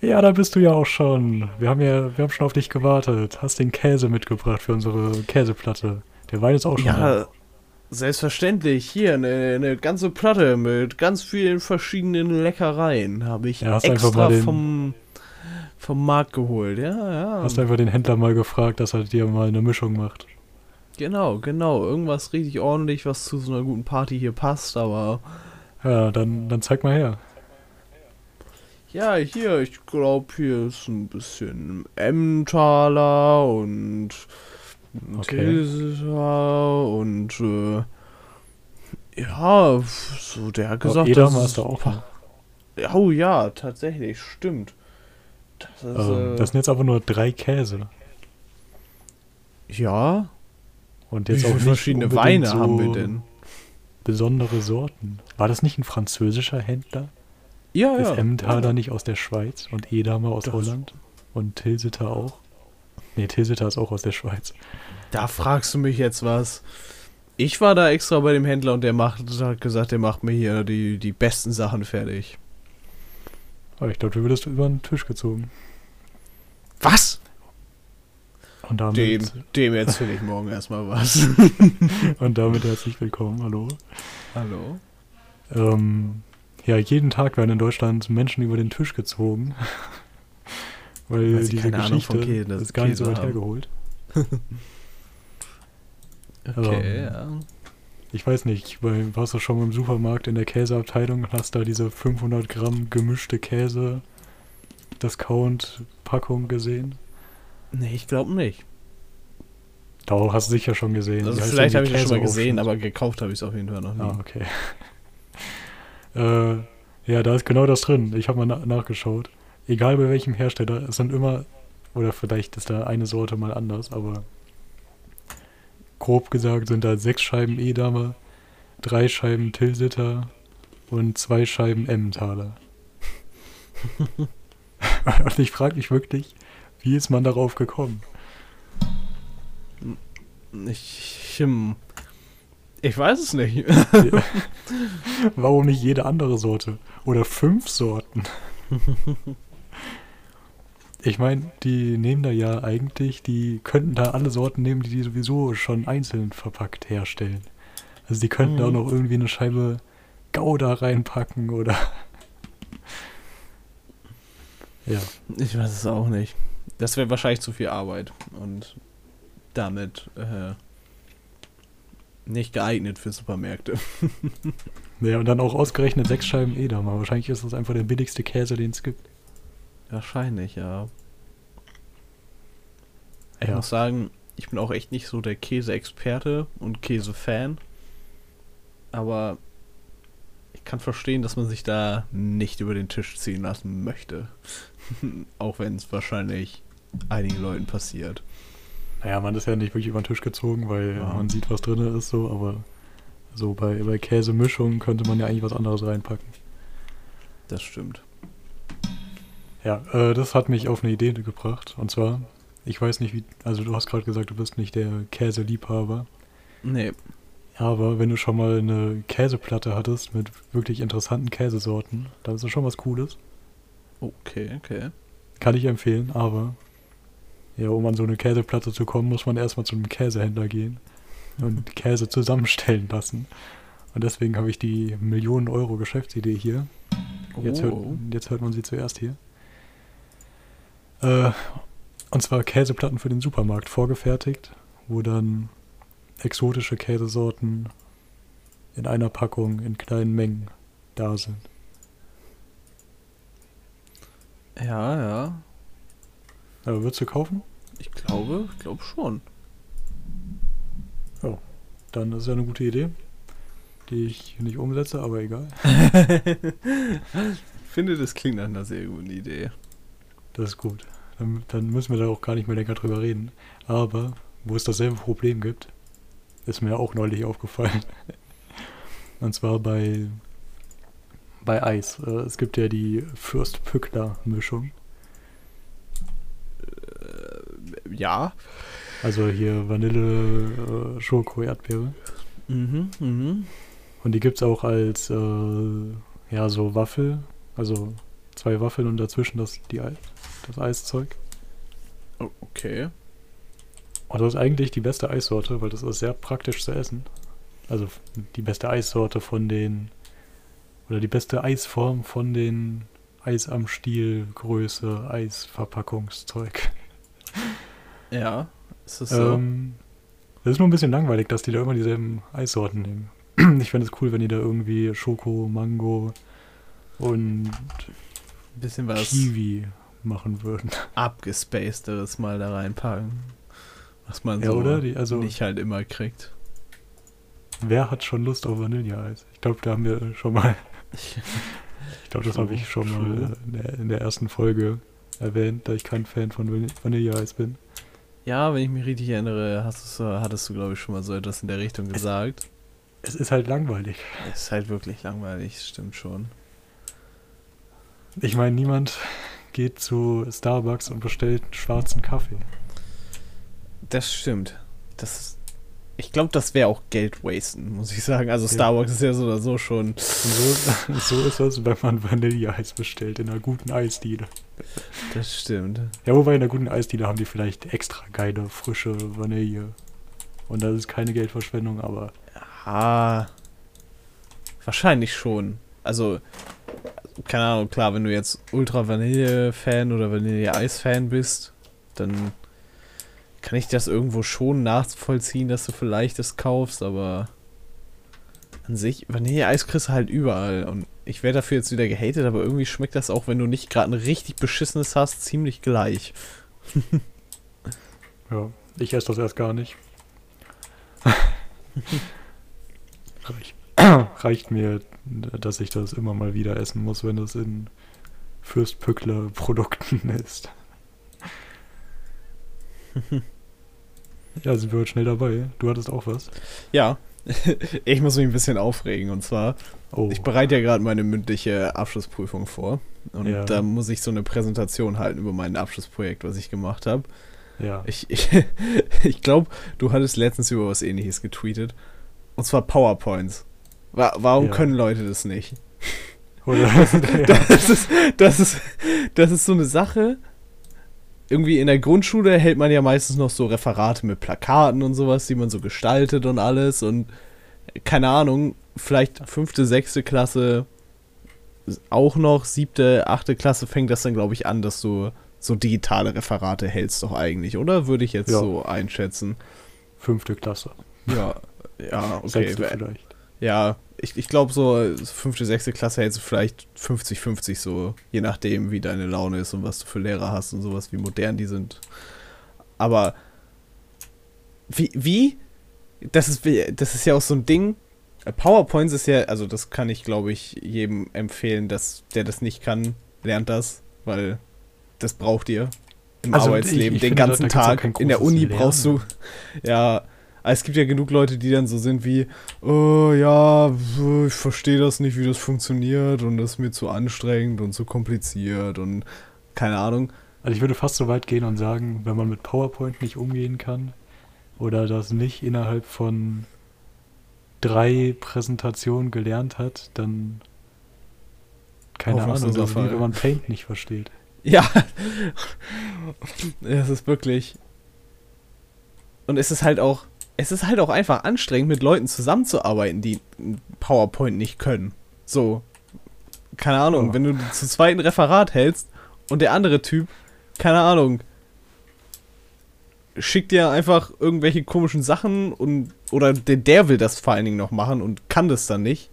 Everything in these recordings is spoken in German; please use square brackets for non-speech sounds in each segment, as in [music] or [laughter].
Ja, da bist du ja auch schon. Wir haben ja, wir haben schon auf dich gewartet. Hast den Käse mitgebracht für unsere Käseplatte. Der Wein ist auch schon Ja, da. selbstverständlich. Hier eine, eine ganze Platte mit ganz vielen verschiedenen Leckereien habe ich Ja, extra den- vom, vom Markt geholt. Ja, ja. Hast einfach den Händler mal gefragt, dass er dir mal eine Mischung macht. Genau, genau. Irgendwas richtig ordentlich, was zu so einer guten Party hier passt, aber. Ja, dann, dann zeig mal her. Ja, hier, ich glaube, hier ist ein bisschen Emmentaler und Okay. Und äh, ja, so der hat gesagt, Edam das du auch Oh ja, tatsächlich, stimmt. Das ist, Ähm, äh, das sind jetzt aber nur drei Käse. ja, Und wie jetzt auch viele nicht verschiedene Weine so haben wir denn? Besondere Sorten. War das nicht ein französischer Händler? Ja, Ist ja. Emmentaler nicht aus der Schweiz und Edamer aus Das- Holland? Und Tilsiter auch? Nee, Tilsiter ist auch aus der Schweiz. Da fragst du mich jetzt was. Ich war da extra bei dem Händler und der macht, hat gesagt, der macht mir hier die, die besten Sachen fertig. Aber ich glaube, du würdest über den Tisch gezogen. Was? Und damit, Dem, dem erzähle ich morgen erstmal was. [laughs] und damit herzlich willkommen, hallo. Hallo? Ähm, ja, jeden Tag werden in Deutschland Menschen über den Tisch gezogen. [laughs] Weil, Weil diese Geschichte Käse- ist gar nicht so weit haben. hergeholt. [laughs] Okay, Ähm, ja. Ich weiß nicht, weil warst du schon mal im Supermarkt in der Käseabteilung und hast da diese 500 Gramm gemischte Käse Discount-Packung gesehen? Nee, ich glaube nicht. Doch, hast du sicher schon gesehen. Also vielleicht habe ich es schon mal gesehen, aber gekauft habe ich es auf jeden Fall noch nie. Ah, okay. Äh, ja, da ist genau das drin. Ich habe mal na nachgeschaut. Egal bei welchem Hersteller, es sind immer, oder vielleicht ist da eine Sorte mal anders, aber grob gesagt sind da sechs Scheiben Edamer, drei Scheiben Tilsiter und zwei Scheiben Emmentaler. [laughs] und ich frage mich wirklich, wie ist man darauf gekommen? Ich, hm, ich weiß es nicht. [laughs] Warum nicht jede andere Sorte? Oder fünf Sorten? [laughs] Ich meine, die nehmen da ja eigentlich, die könnten da alle Sorten nehmen, die die sowieso schon einzeln verpackt herstellen. Also die könnten da auch Mhm. noch irgendwie eine Scheibe Gouda reinpacken oder... [laughs] ja, Ich weiß es auch nicht. Das wäre wahrscheinlich zu viel Arbeit und damit äh, nicht geeignet für Supermärkte. [laughs] ja, und dann auch ausgerechnet sechs Scheiben Edamer. Wahrscheinlich ist das einfach der billigste Käse, den es gibt. Wahrscheinlich, ja. Ich Ja. muss sagen, ich bin auch echt nicht so der Käse-Experte und Käse-Fan. Aber ich kann verstehen, dass man sich da nicht über den Tisch ziehen lassen möchte. [laughs] auch wenn es wahrscheinlich einigen Leuten passiert. Naja, man ist ja nicht wirklich über den Tisch gezogen, weil Ja. man sieht, was drin ist, so, aber so bei, bei Käsemischungen könnte man ja eigentlich was anderes reinpacken. Das stimmt. Ja, äh, das hat mich auf eine Idee gebracht. Und zwar, ich weiß nicht, wie, also du hast gerade gesagt, du bist nicht der Käseliebhaber, Nee. aber wenn du schon mal eine Käseplatte hattest mit wirklich interessanten Käsesorten, dann ist das schon was Cooles. Okay, okay. Kann ich empfehlen, aber ja, um an so eine Käseplatte zu kommen, muss man erstmal zu einem Käsehändler gehen und Käse zusammenstellen lassen. Und deswegen habe ich die Millionen Euro Geschäftsidee hier. Jetzt, hört, Oh. jetzt hört man sie zuerst hier. Äh, und zwar Käseplatten für den Supermarkt vorgefertigt, wo dann exotische Käsesorten in einer Packung in kleinen Mengen da sind. Ja, ja. Aber würdest du kaufen? Ich glaube, ich glaube schon. Dann ist ja eine gute Idee, die ich nicht umsetze, aber egal. [laughs] Ich finde, das klingt nach einer sehr guten Idee. Das ist gut. Dann, dann müssen wir da auch gar nicht mehr länger drüber reden. Aber wo es dasselbe Problem gibt, ist mir auch neulich aufgefallen. [laughs] Und zwar bei, bei Eis. Äh, Es gibt ja die Fürst-Pückler-Mischung. Ja. Also hier Vanille, äh, Schoko, Erdbeere. Mhm, mhm. Und die gibt es auch als, äh, ja, so Waffel. Also zwei Waffeln und dazwischen das, die, das Eiszeug. Oh, okay. Und das ist eigentlich die beste Eissorte, weil das ist sehr praktisch zu essen. Also die beste Eissorte von den, oder die beste Eisform von den Eis am Stiel, Größe, Eisverpackungszeug. [laughs] Ja, ist es so? Ähm, das ist nur ein bisschen langweilig, dass die da immer dieselben Eissorten nehmen. [clears throat] Ich fände es cool, wenn die da irgendwie Schoko, Mango und bisschen was Kiwi machen würden. [laughs] abgespacederes mal da reinpacken. Was man Ja, so oder? Die, also, nicht halt immer kriegt. wer hat schon Lust auf Vanilleeis? Ich glaube, da haben wir schon mal [laughs] Ich glaube, das habe ich schon mal in der, in der ersten Folge erwähnt, da ich kein Fan von Vanille- Vanilleeis bin. Ja, wenn ich mich richtig erinnere, hast hattest du, glaube ich, schon mal so etwas in der Richtung gesagt. Es ist halt langweilig. Es ist halt wirklich langweilig, stimmt schon. Ich meine, niemand geht zu Starbucks und bestellt einen schwarzen Kaffee. Das stimmt. Das, ich glaube, das wäre auch Geld wasten, muss ich sagen. Also Ja. Starbucks ist ja so oder so schon. Und so, so ist das, wenn man Vanilleeis bestellt in einer guten Eisdiele. Das stimmt. Ja, wobei in einer guten Eisdiele haben die vielleicht extra geile, frische Vanille. Und das ist keine Geldverschwendung, aber Ah, wahrscheinlich schon. Also, keine Ahnung, klar, wenn du jetzt Ultra Vanille-Fan oder Vanille-Eis-Fan bist, dann kann ich das irgendwo schon nachvollziehen, dass du vielleicht das kaufst, aber an sich, Vanille-Eis kriegst du halt überall und ich werde dafür jetzt wieder gehatet, aber irgendwie schmeckt das auch, wenn du nicht gerade ein richtig beschissenes hast, ziemlich gleich. [laughs] ja, ich esse das erst gar nicht. [laughs] Reich, reicht mir, dass ich das immer mal wieder essen muss, wenn das in Fürstpückler Produkten ist. [laughs] ja, sind wir heute schnell dabei. Du hattest auch was. Ja, [laughs] ich muss mich ein bisschen aufregen und zwar, Oh, Ich bereite ja gerade meine mündliche Abschlussprüfung vor. Und Ja. da muss ich so eine Präsentation halten über mein Abschlussprojekt, was ich gemacht habe. ja. Ich, [laughs] ich, ich glaube, du hattest letztens über was ähnliches getweetet. Und zwar PowerPoints. Wa warum Ja. können Leute das nicht? Oder, Das ist, das, ist, das ist so eine Sache. Irgendwie in der Grundschule hält man ja meistens noch so Referate mit Plakaten und sowas, die man so gestaltet und alles. Und keine Ahnung, vielleicht fünfte, sechste Klasse auch noch, siebte, achte Klasse fängt das dann, glaube ich, an, dass du so digitale Referate hältst doch eigentlich, oder? Würde ich jetzt Ja. so einschätzen. Fünfte Klasse. Ja, ja, okay. Sechste vielleicht. Ja, ich, ich glaube so fünfte, sechste Klasse hältst du vielleicht 50-50 so, je nachdem, wie deine Laune ist und was du für Lehrer hast und sowas, wie modern die sind. Aber wie, wie? Das ist, das ist ja auch so ein Ding. PowerPoints ist ja, also das kann ich, glaube ich, jedem empfehlen, dass der das nicht kann, lernt das, weil das braucht ihr im Also, Arbeitsleben ich- ich den finde, ganzen Tag. In der Uni brauchst du, Lernen. ja, es gibt ja genug Leute, die dann so sind wie, oh ja, ich verstehe das nicht, wie das funktioniert und das ist mir zu anstrengend und zu kompliziert und keine Ahnung. Also ich würde fast so weit gehen und sagen, wenn man mit PowerPoint nicht umgehen kann oder das nicht innerhalb von drei Präsentationen gelernt hat, dann keine Ahnung, ist wie wenn man Paint nicht versteht. [laughs] Ja, es ist wirklich. Und es ist halt auch, es ist halt auch einfach anstrengend, mit Leuten zusammenzuarbeiten, die PowerPoint nicht können. So, keine Ahnung, Ja. wenn du zu zweiten Referat hältst und der andere Typ, keine Ahnung, schickt dir einfach irgendwelche komischen Sachen und oder der, der will das vor allen Dingen noch machen und kann das dann nicht.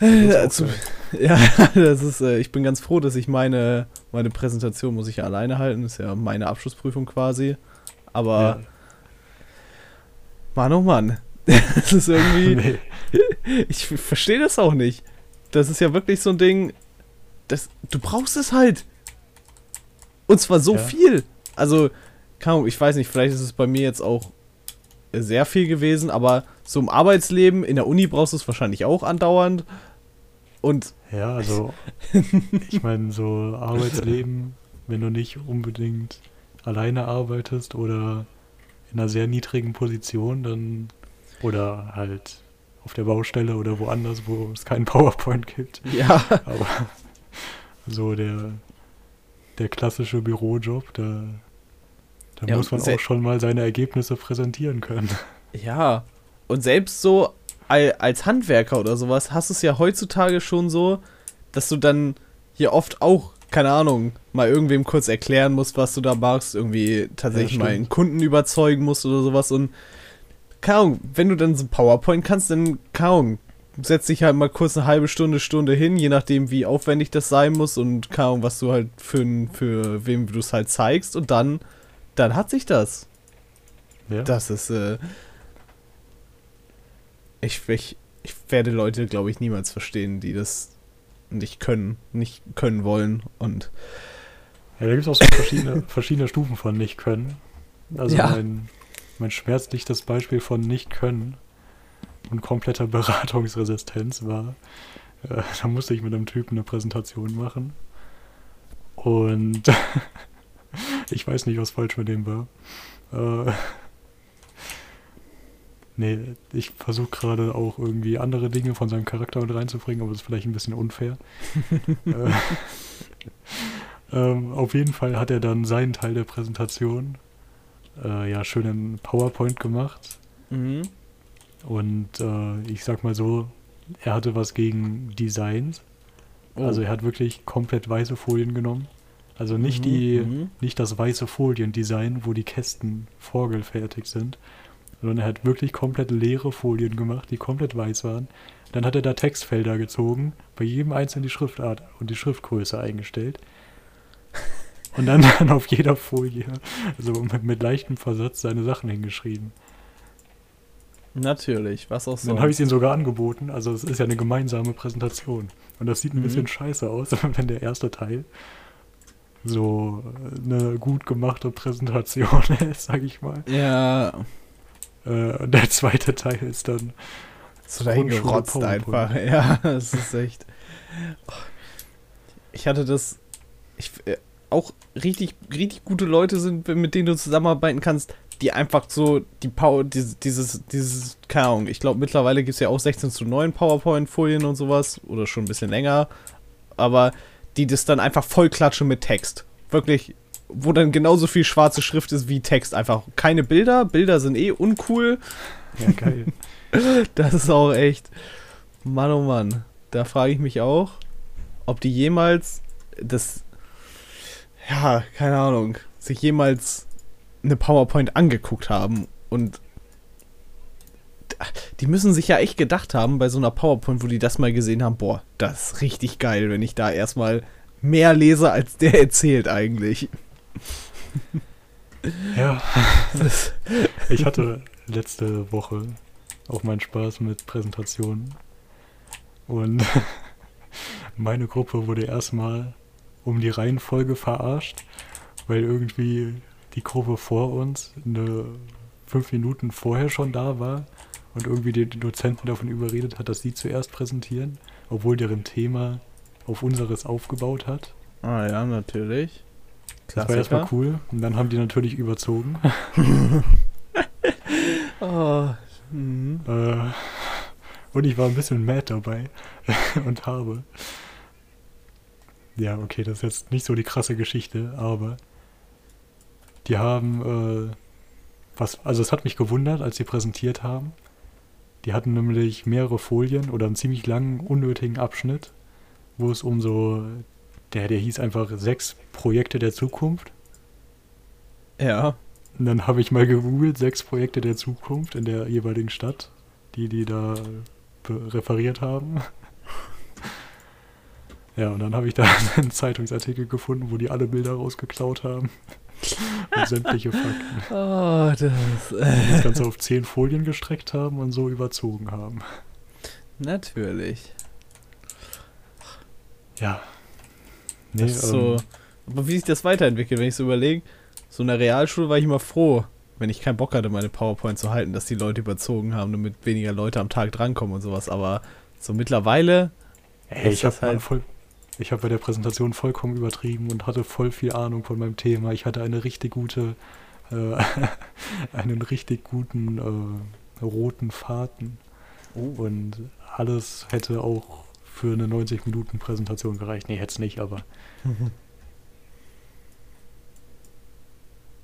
Das Zu- geil. [laughs] ja, das ist, äh, ich bin ganz froh, dass ich meine, meine Präsentation muss ich ja alleine halten, das ist ja meine Abschlussprüfung quasi. Aber, Ja. Mann, oh Mann, [laughs] das ist irgendwie, [laughs] Nee. [laughs] ich verstehe das auch nicht. Das ist ja wirklich so ein Ding, das, du brauchst es halt. Und zwar so Ja. viel. Also, Ahnung, ich weiß nicht, vielleicht ist es bei mir jetzt auch sehr viel gewesen, aber so im Arbeitsleben, in der Uni brauchst du es wahrscheinlich auch andauernd. Und Ja, also ich meine, so Arbeitsleben, wenn du nicht unbedingt alleine arbeitest oder in einer sehr niedrigen Position, dann oder halt auf der Baustelle oder woanders, wo es keinen [laughs] PowerPoint gibt. ja, Aber so der, der klassische Bürojob, da, da Ja, muss man auch schon mal seine Ergebnisse präsentieren können. Ja, und selbst so al- als Handwerker oder sowas hast du es ja heutzutage schon so, dass du dann hier oft auch, keine Ahnung, mal irgendwem kurz erklären musst, was du da machst, irgendwie tatsächlich Ja, mal einen Kunden überzeugen musst oder sowas und keine Ahnung, wenn du dann so ein PowerPoint kannst, dann keine Ahnung, setz dich halt mal kurz eine halbe Stunde, Stunde hin, je nachdem wie aufwendig das sein muss und keine Ahnung, was du halt für, für wem du es halt zeigst und dann, dann hat sich das. Ja? Das ist, äh. Ich, ich, ich werde Leute, glaube ich, niemals verstehen, die das nicht können, nicht können wollen. Und Ja, da gibt es auch so verschiedene, [laughs] verschiedene Stufen von Nicht-Können. Also Ja. mein, mein schmerzlichstes Beispiel von Nicht-Können und kompletter [laughs] Beratungsresistenz war, äh, [laughs] da musste ich mit einem Typen eine Präsentation machen. Und ich weiß nicht, was falsch mit dem war. Äh, nee, ich versuche gerade auch irgendwie andere Dinge von seinem Charakter mit reinzubringen, aber das ist vielleicht ein bisschen unfair. [laughs] äh, ähm, auf jeden Fall hat er dann seinen Teil der Präsentation äh, ja schön in PowerPoint gemacht. Mhm. Und äh, ich sag mal so, er hatte was gegen Designs. Oh. Also er hat wirklich komplett weiße Folien genommen. Also nicht Mhm, die, mhm. nicht das weiße Foliendesign, wo die Kästen vorgefertigt sind, sondern er hat wirklich komplett leere Folien gemacht, die komplett weiß waren. Dann hat er da Textfelder gezogen, bei jedem einzelnen die Schriftart und die Schriftgröße eingestellt. Und dann, [laughs] dann auf jeder Folie, also mit, mit leichtem Versatz, seine Sachen hingeschrieben. Natürlich, was auch so. Dann habe ich es ihnen sogar angeboten. Also es ist ja eine gemeinsame Präsentation. Und das sieht ein Mhm. bisschen scheiße aus, [laughs] wenn der erste Teil so eine gut gemachte Präsentation [laughs] ist, sag ich mal. Ja, Äh, der zweite Teil ist dann so dahin Grundschule gerotzt PowerPoint. einfach. [laughs] Ja, das ist echt. Ich hatte das. Ich, äh, auch richtig, richtig gute Leute sind, mit denen du zusammenarbeiten kannst, die einfach so die Power, dieses, dieses, dieses, keine Ahnung, ich glaube mittlerweile gibt es ja auch 16 zu 9 PowerPoint-Folien und sowas, oder schon ein bisschen länger, aber die das dann einfach voll klatschen mit Text. Wirklich, wo dann genauso viel schwarze Schrift ist wie Text. Einfach keine Bilder, Bilder sind eh uncool. ja geil. [laughs] Das ist auch echt. Mann, oh Mann. Da frage ich mich auch, ob die jemals das. Ja, keine Ahnung. Sich jemals eine PowerPoint angeguckt haben und. Die müssen sich ja echt gedacht haben bei so einer PowerPoint, wo die das mal gesehen haben, boah, das ist richtig geil, wenn ich da erstmal mehr lese, als der [laughs] erzählt eigentlich. [laughs] ja, ich hatte letzte Woche auch meinen Spaß mit Präsentationen. Und [laughs] meine Gruppe wurde erstmal um die Reihenfolge verarscht, weil irgendwie die Gruppe vor uns eine fünf Minuten vorher schon da war und irgendwie den Dozenten davon überredet hat, dass sie zuerst präsentieren, obwohl deren Thema auf unseres aufgebaut hat. ah ja, natürlich. Das war erstmal cool. Und dann haben die natürlich überzogen. [laughs] [laughs] Oh, mhm. Äh, und ich war ein bisschen mad dabei [laughs] und habe. Ja, okay, das ist jetzt nicht so die krasse Geschichte, aber die haben äh, was, also es hat mich gewundert, als sie präsentiert haben. Die hatten nämlich mehrere Folien oder einen ziemlich langen, unnötigen Abschnitt, wo es um so, der, der hieß einfach sechs Projekte der Zukunft. Ja. Und dann habe ich mal gegoogelt, sechs Projekte der Zukunft in der jeweiligen Stadt, die die da be- referiert haben. [laughs] Ja, und dann habe ich da [laughs] einen Zeitungsartikel gefunden, wo die alle Bilder rausgeklaut haben. [laughs] und sämtliche Fakten. Oh, das. Und das Ganze auf zehn Folien gestreckt haben und so überzogen haben. Natürlich. Ja. Nee, Das so. ähm, Aber wie sich das weiterentwickelt, wenn ich so überlege, so in der Realschule war ich immer froh, wenn ich keinen Bock hatte, meine PowerPoint zu halten, dass die Leute überzogen haben, damit weniger Leute am Tag drankommen und sowas. Aber so mittlerweile. ey, ist ich habe halt- voll, ich habe bei der Präsentation vollkommen übertrieben und hatte voll viel Ahnung von meinem Thema. Ich hatte eine richtig gute, äh, [laughs] einen richtig guten äh, roten Faden. Oh. Und alles hätte auch für eine 90-Minuten-Präsentation gereicht. Nee, hätte es nicht, aber.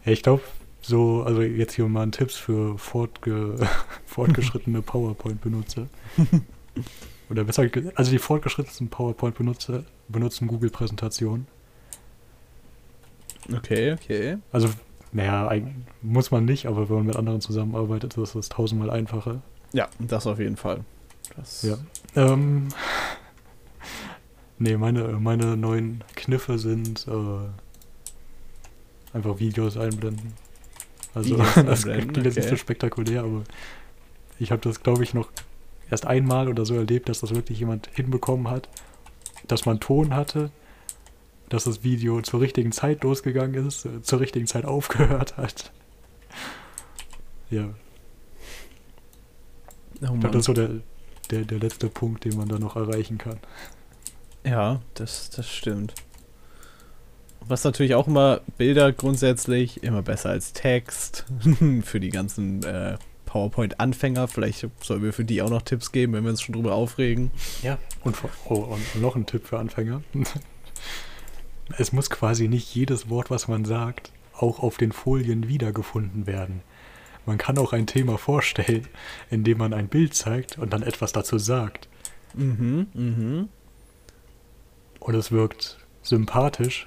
Ja, ich glaube, so, also jetzt hier mal ein Tipps für fortge [laughs] fortgeschrittene PowerPoint-Benutzer. Oder besser, also die fortgeschrittensten PowerPoint-Benutzer benutzen Google-Präsentationen. Okay, okay. Also, naja, muss man nicht, aber wenn man mit anderen zusammenarbeitet, ist das tausendmal einfacher. Ja, das auf jeden Fall. Das, Ja. Ähm, nee, meine, meine neuen Kniffe sind äh, einfach Videos einblenden. Also, Videos [laughs] das einblenden, klingt jetzt nicht so okay. spektakulär, aber ich habe das, glaube ich, noch erst einmal oder so erlebt, dass das wirklich jemand hinbekommen hat, dass man Ton hatte, dass das Video zur richtigen Zeit losgegangen ist, äh, zur richtigen Zeit [laughs] aufgehört hat. Ja, Oh ich glaube, das ist so der, der, der letzte Punkt, den man da noch erreichen kann. Ja, das, das stimmt. Was natürlich auch immer Bilder grundsätzlich immer besser als Text [laughs] für die ganzen äh, PowerPoint-Anfänger. Vielleicht sollen wir für die auch noch Tipps geben, wenn wir uns schon drüber aufregen. Ja. Und, oh, und noch ein Tipp für Anfänger. [laughs] Es muss quasi nicht jedes Wort, was man sagt, auch auf den Folien wiedergefunden werden. Man kann auch ein Thema vorstellen, indem man ein Bild zeigt und dann etwas dazu sagt. Mhm, mhm. Und es wirkt sympathisch,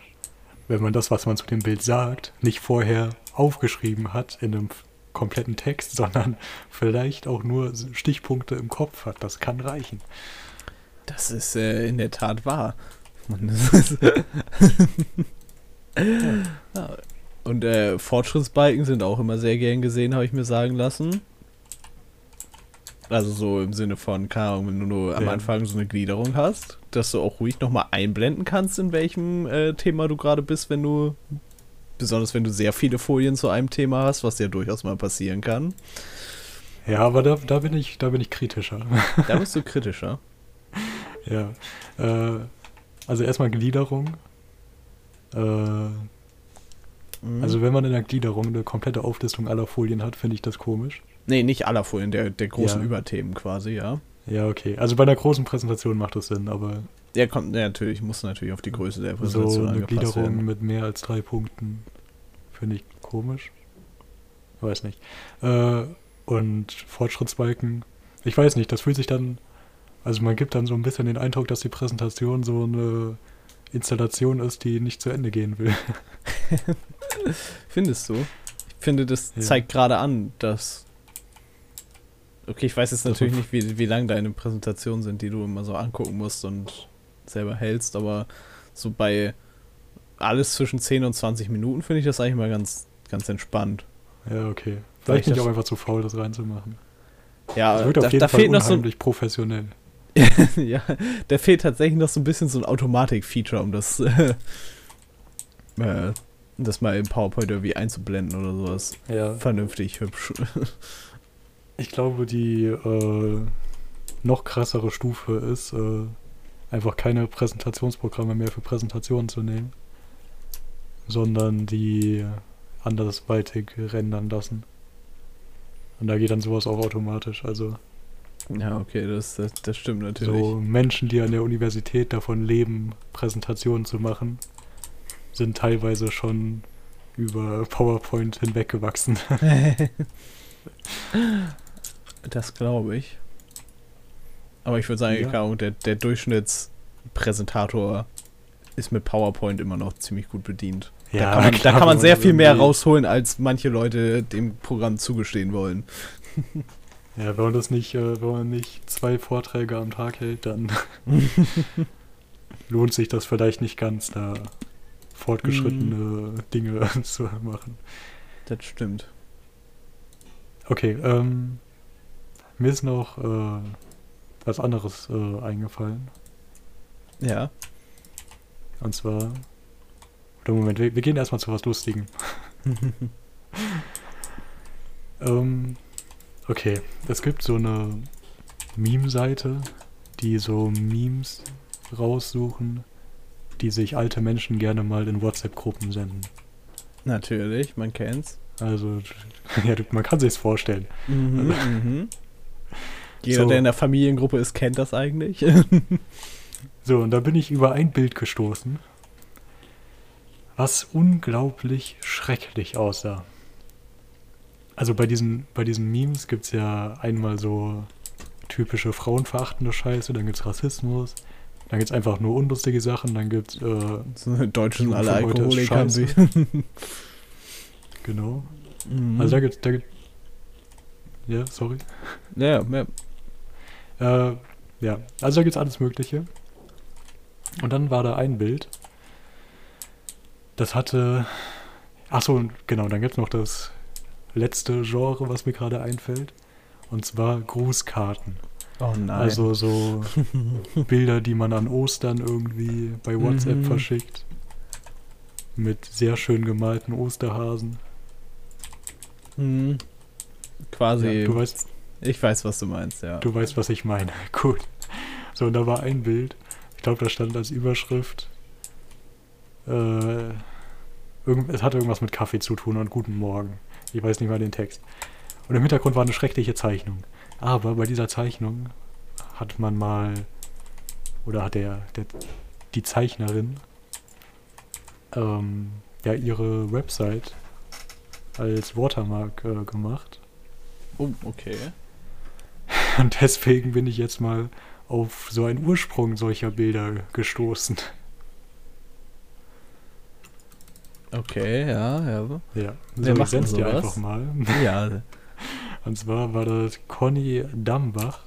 wenn man das, was man zu dem Bild sagt, nicht vorher aufgeschrieben hat in einem kompletten Text, [laughs] sondern vielleicht auch nur Stichpunkte im Kopf hat. Das kann reichen. Das ist äh, in der Tat wahr. Und, das ist [laughs] ja. Und äh, Fortschrittsbalken sind auch immer sehr gern gesehen, habe ich mir sagen lassen. Also so im Sinne von, keine Ahnung, wenn du nur am Ja. Anfang so eine Gliederung hast, dass du auch ruhig nochmal einblenden kannst, in welchem äh, Thema du gerade bist, wenn du, besonders wenn du sehr viele Folien zu einem Thema hast, was ja durchaus mal passieren kann. Ja, aber da, da, bin, ich, da bin ich kritischer. Da bist du [laughs] kritischer. ja. Äh, also erstmal Gliederung. Äh, Mhm. also wenn man in der Gliederung eine komplette Auflistung aller Folien hat, finde ich das komisch. nee, nicht aller Folien, der, der großen Ja. Überthemen quasi, ja. Ja, okay. Also bei einer großen Präsentation macht das Sinn, aber Ja, kommt, ja, natürlich, muss natürlich auf die Größe der so Präsentation eine angepasst Gliederung werden. mit mehr als drei Punkten finde ich komisch. Weiß nicht. Äh, und Fortschrittsbalken, ich weiß nicht, das fühlt sich dann, also man gibt dann so ein bisschen den Eindruck, dass die Präsentation so eine Installation ist, die nicht zu Ende gehen will. [laughs] Findest du? Ich finde, das Ja. zeigt gerade an, dass. Okay, ich weiß jetzt natürlich nicht, wie, wie lang deine Präsentationen sind, die du immer so angucken musst und selber hältst, aber so bei alles zwischen 10 und 20 Minuten finde ich das eigentlich mal ganz, ganz entspannt. Ja, okay. Vielleicht ich bin ich auch einfach zu faul, das reinzumachen. Ja, Das wirkt da, auf jeden da Fall fehlt noch so unheimlich professionell. [laughs] ja, da fehlt tatsächlich noch so ein bisschen so ein Automatik-Feature, um das, äh, [laughs] äh, das mal im PowerPoint irgendwie einzublenden oder sowas. Ja. Vernünftig, hübsch. [laughs] Ich glaube, die äh, noch krassere Stufe ist, äh, einfach keine Präsentationsprogramme mehr für Präsentationen zu nehmen, sondern die andersweitig rendern lassen. Und da geht dann sowas auch automatisch. Also Ja, okay, das, das, das stimmt natürlich. so Menschen, die an der Universität davon leben, Präsentationen zu machen, sind teilweise schon über PowerPoint hinweggewachsen. [laughs] das glaube ich. Aber ich würde sagen, Ja. der, der Durchschnittspräsentator ist mit PowerPoint immer noch ziemlich gut bedient. da kann man, klar, da kann man sehr viel mehr rausholen, als manche Leute dem Programm zugestehen wollen. [laughs] Ja, wenn man das nicht, äh, wenn man nicht zwei Vorträge am Tag hält, dann [laughs] lohnt sich das vielleicht nicht ganz, da fortgeschrittene Mhm. Dinge [laughs] zu machen. Das stimmt. Okay, ähm, mir ist noch äh, was anderes äh, eingefallen. Ja. Und zwar. Oder Moment, wir, wir gehen erstmal zu was Lustigem. [laughs] Ähm, okay, es gibt so eine Meme-Seite, die so Memes raussuchen, die sich alte Menschen gerne mal in WhatsApp-Gruppen senden. Natürlich, man kennt's. Also, [laughs] ja, man kann sich's vorstellen. Mhm, mhm. [laughs] Jeder, So. der in der Familiengruppe ist, kennt das eigentlich. [laughs] So, und da bin ich über ein Bild gestoßen, was unglaublich schrecklich aussah. Also bei diesen, bei diesen Memes gibt es ja einmal so typische frauenverachtende Scheiße, dann gibt es Rassismus, dann gibt es einfach nur unlustige Sachen, dann gibt es, äh, [laughs] So, Deutschen Jugend alle Alkoholiker. [laughs] genau. Mhm. Also da gibt es, da gibt ja, sorry. ja, ja. Äh, ja, also da gibt es alles Mögliche. Und dann war da ein Bild. Das hatte. Achso, genau, dann gibt es noch das letzte Genre, was mir gerade einfällt. Und zwar Grußkarten. Oh nein. Also so [laughs] Bilder, die man an Ostern irgendwie bei WhatsApp Mhm. verschickt. Mit sehr schön gemalten Osterhasen. Mhm. Quasi. Ja, du weißt, ich weiß, was du meinst, ja. Du weißt, was ich meine. [laughs] Gut. So, und da war ein Bild. Ich glaube, da stand als Überschrift. Äh, irgend, es hatte irgendwas mit Kaffee zu tun und Guten Morgen. Ich weiß nicht mal den Text. Und im Hintergrund war eine schreckliche Zeichnung. Aber bei dieser Zeichnung hat man mal. Oder hat der, der die Zeichnerin ähm, ja ihre Website als Watermark äh, gemacht. Oh, okay. Und deswegen bin ich jetzt mal auf so einen Ursprung solcher Bilder gestoßen. Okay, ja, ja. Ja, Wer so, macht ich einfach mal. [laughs] Ja, Und zwar war das Conny Dambach.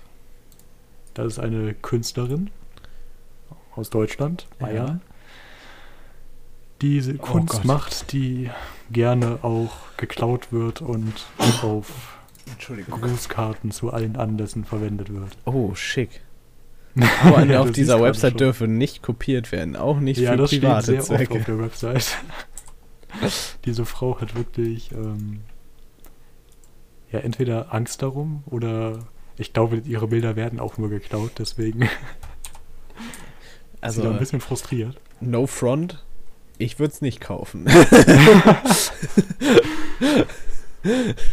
Das ist eine Künstlerin aus Deutschland, Ja. Bayern. Die diese Kunst Gott. macht, die gerne auch geklaut wird und auf. Grußkarten zu allen Anlässen verwendet wird. Oh, schick. [laughs] Aber Ja, auf dieser Website gerade schon. dürfe nicht kopiert werden, auch nicht ja, für das steht private sehr oft auf Zwecke. der Website. [laughs] Diese Frau hat wirklich ähm, ja entweder Angst darum oder ich glaube, ihre Bilder werden auch nur geklaut, deswegen [laughs] ist sie da Also, ein bisschen frustriert. no front, ich würde es nicht kaufen. [laughs]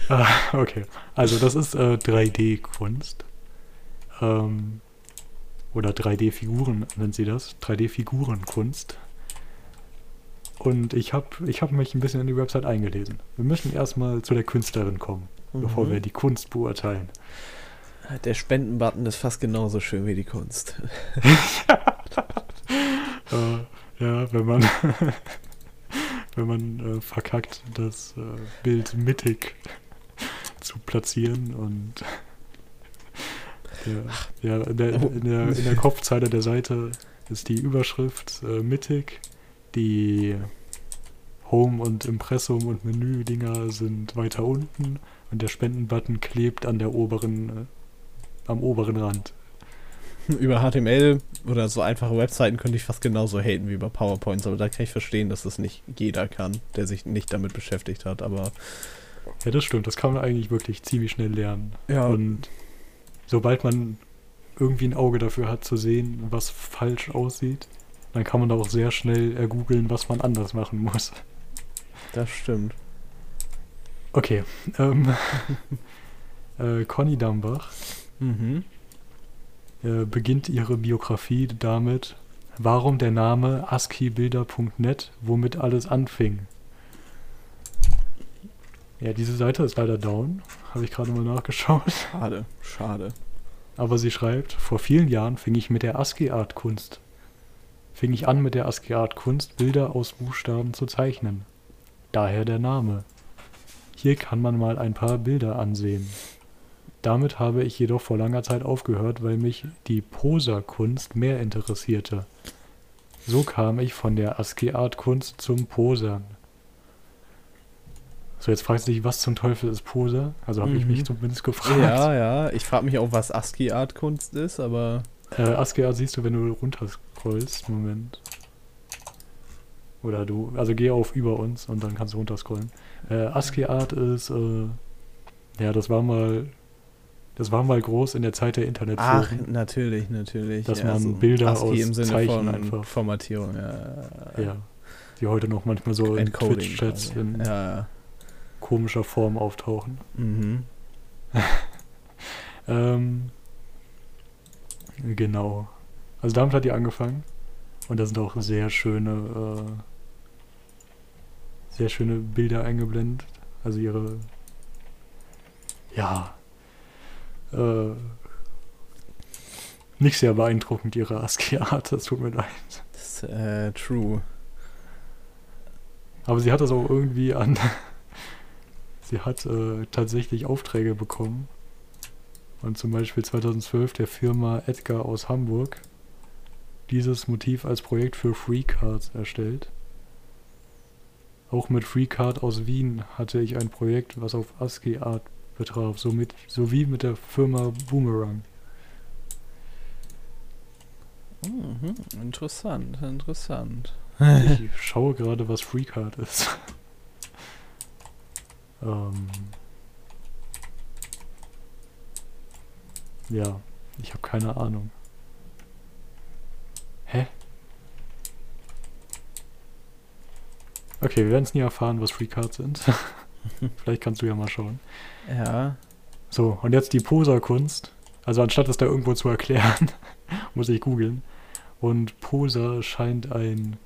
Ah, okay, also das ist äh, 3D-Kunst. Ähm, oder 3D-Figuren nennt sie das. 3D-Figurenkunst. Und ich habe ich hab mich ein bisschen in die Website eingelesen. Wir müssen erstmal zu der Künstlerin kommen, bevor Mhm. wir die Kunst beurteilen. Der Spendenbutton ist fast genauso schön wie die Kunst. [laughs] Äh, ja, wenn man, [laughs] wenn man äh, verkackt, das äh, Bild mittig zu platzieren und ja, ja, in, der, in, der, in der [laughs] Kopfzeile der Seite ist die Überschrift äh, mittig, die Home- und Impressum- und Menü-Dinger sind weiter unten und der Spendenbutton klebt an der oberen, äh, am oberen Rand. [laughs] über HTML oder so einfache Webseiten könnte ich fast genauso haten wie über PowerPoints, aber da kann ich verstehen, dass das nicht jeder kann, der sich nicht damit beschäftigt hat, aber Ja, das stimmt. Das kann man eigentlich wirklich ziemlich schnell lernen. ja, Und sobald man irgendwie ein Auge dafür hat zu sehen, was falsch aussieht, dann kann man da auch sehr schnell ergoogeln, was man anders machen muss. das stimmt. Okay. Ähm, [laughs] äh, Conny Dambach Mhm. äh, beginnt ihre Biografie damit, warum der Name ASCIIbilder.net, womit alles anfing. Ja, diese Seite ist leider down. Habe ich gerade mal nachgeschaut. Schade, schade. Aber sie schreibt, vor vielen Jahren fing ich mit der ASCII-Art-Kunst. Fing ich an mit der ASCII-Art-Kunst, Bilder aus Buchstaben zu zeichnen. Daher der Name. Hier kann man mal ein paar Bilder ansehen. Damit habe ich jedoch vor langer Zeit aufgehört, weil mich die Poserkunst mehr interessierte. So kam ich von der ASCII-Art-Kunst zum Posern. So, jetzt fragst du dich, was zum Teufel ist Poser? Also habe ich Mhm. mich zumindest gefragt. Ja, ja, ich frage mich auch, was ASCII-Art-Kunst ist, aber Äh, ASCII-Art siehst du, wenn du runterscrollst. Moment. Oder du, also geh auf über uns und dann kannst du runterscrollen. Äh, ASCII-Art ist, äh, ja, das war mal, das war mal groß in der Zeit der ach, Internetforen. natürlich, natürlich. Dass ja, man so Bilder ASCII aus im Sinne Zeichen von einfach- Formatierung, ja. Ja. Die heute noch manchmal so in. Twitch-Chats quasi. in ja. komischer Form auftauchen. Mhm. [laughs] Ähm, Genau. Also damit hat die angefangen. Und da sind auch sehr schöne, äh, sehr schöne Bilder eingeblendet. Also ihre, ja, äh, nicht sehr beeindruckend ihre ASCII-Art, das tut mir leid. Das ist äh, true. Aber sie hat das auch irgendwie an. [laughs] sie hat äh, tatsächlich Aufträge bekommen. Und zum Beispiel 2012 der Firma Edgar aus Hamburg dieses Motiv als Projekt für FreeCard erstellt. Auch mit FreeCard aus Wien hatte ich ein Projekt, was auf ASCII Art betraf, somit, sowie mit der Firma Boomerang. Mhm, interessant, interessant. Ich schaue gerade, was FreeCard ist. [laughs] ähm, ja, ich habe keine Ahnung. Hä? Okay, wir werden es nie erfahren, was FreeCards sind. [laughs] Vielleicht kannst du ja mal schauen. Ja. So, und jetzt die Poser-Kunst. Also anstatt es da irgendwo zu erklären, [laughs] muss ich googeln. Und Poser scheint ein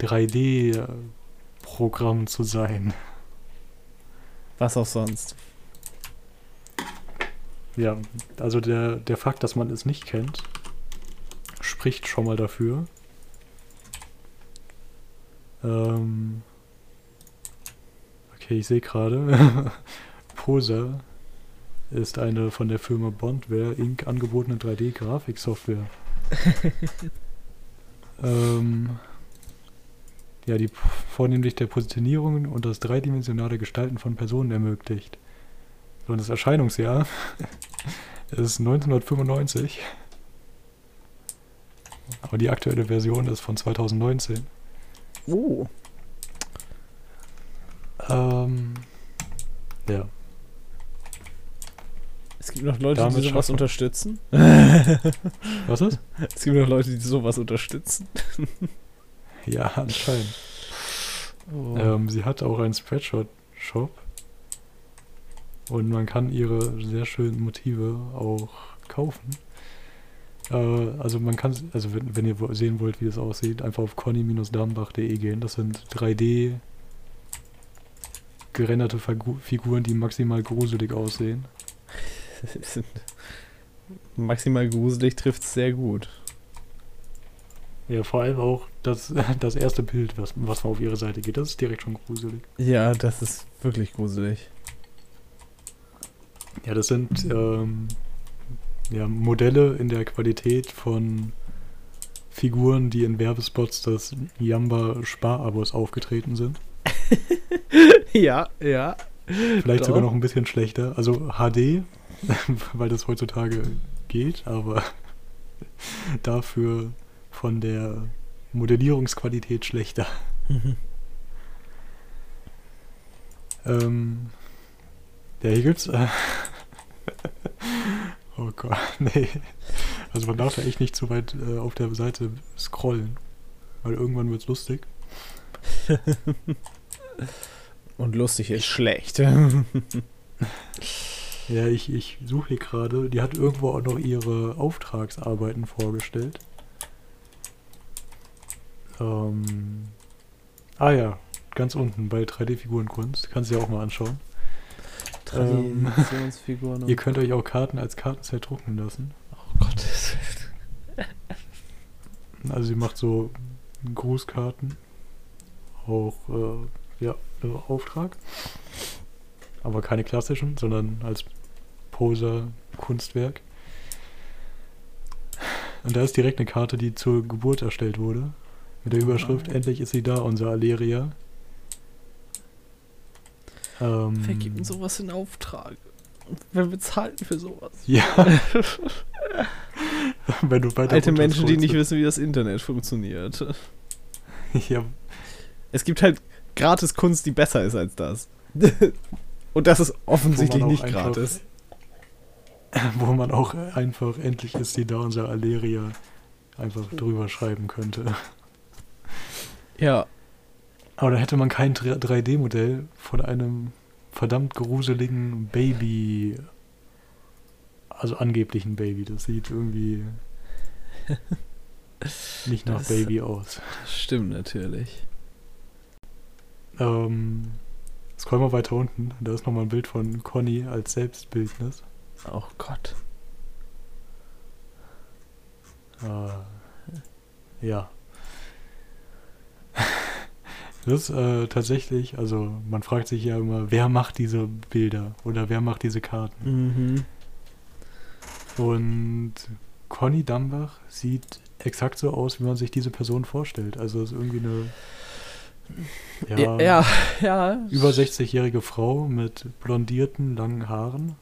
3D-Programm zu sein. Was auch sonst. Ja, also der, der Fakt, dass man es nicht kennt, spricht schon mal dafür. Ähm okay, ich sehe gerade, [laughs] Poser ist eine von der Firma Bondware Inc. angebotene 3D-Grafiksoftware. [laughs] ähm ja, die vornehmlich der Positionierung und das dreidimensionale Gestalten von Personen ermöglicht. So, und das Erscheinungsjahr [laughs] ist 1995. Aber die aktuelle Version ist von 2019. Oh. Ähm, ja. Es gibt noch Leute, Damit die sowas unterstützen. [laughs] Was ist? Es gibt noch Leute, die sowas unterstützen. [laughs] Ja, anscheinend. Oh. Ähm, sie hat auch einen Spreadshot-Shop. Und man kann ihre sehr schönen Motive auch kaufen. Äh, also man kann, also wenn, wenn ihr sehen wollt, wie das aussieht, einfach auf conny-dambach.de gehen. Das sind 3D gerenderte Figu Figuren, die maximal gruselig aussehen. [laughs] Maximal gruselig trifft sehr gut. Ja, vor allem auch das, [laughs] das erste Bild, was, was auf ihre Seite geht, das ist direkt schon gruselig. Ja, das ist wirklich gruselig. Ja, das sind ähm, ja, Modelle in der Qualität von Figuren, die in Werbespots des Jamba Sparabos aufgetreten sind. [laughs] ja, ja. Vielleicht sogar Doch. noch ein bisschen schlechter. Also HD, [laughs] weil das heutzutage geht, aber [laughs] dafür von der Modellierungsqualität schlechter. Ähm, ja, hier gibt's. Äh, oh Gott, [laughs] nee. Also man darf ja echt nicht zu weit äh, auf der Seite scrollen. Weil irgendwann wird's lustig. [laughs] Und lustig ist schlecht. [laughs] Ja, ich, ich suche hier gerade. Die hat irgendwo auch noch ihre Auftragsarbeiten vorgestellt. Ähm, ah ja, ganz unten bei 3D-Figurenkunst. Kannst du dir auch mal anschauen. Traditionsfiguren. Ihr könnt euch auch Karten als Kartenset drucken lassen. oh Gott. [laughs] Also sie macht so Grußkarten. Auch, äh, ja, im Auftrag. Aber keine klassischen, sondern als Poser-Kunstwerk. Und da ist direkt eine Karte, die zur Geburt erstellt wurde. Mit der Überschrift, Ah. endlich ist sie da, unser Aleria. Ähm, Wer gibt denn sowas in Auftrag? Wer bezahlt für sowas? Ja. [laughs] Wenn du Alte Menschen, die nicht wissen, wie das Internet funktioniert. [laughs] Ja, Es gibt halt gratis Kunst, die besser ist als das. [laughs] Und das ist offensichtlich nicht einfach- gratis. wo man auch einfach, endlich ist sie da, unser Aleria, einfach drüber schreiben könnte. Ja, Aber da hätte man kein 3D-Modell von einem verdammt gruseligen Baby, also angeblichen Baby. Das sieht irgendwie [laughs] nicht nach Das- Baby aus. Stimmt natürlich. Ähm, scroll mal weiter unten. Da ist nochmal ein Bild von Conny als Selbstbildnis. Oh Gott. Äh, ja. [laughs] Das ist äh, tatsächlich, also man fragt sich ja immer, wer macht diese Bilder oder wer macht diese Karten? Mhm. Und Conny Dambach sieht exakt so aus, wie man sich diese Person vorstellt. Also ist irgendwie eine Ja, ja, ja. über 60-jährige Frau mit blondierten, langen Haaren,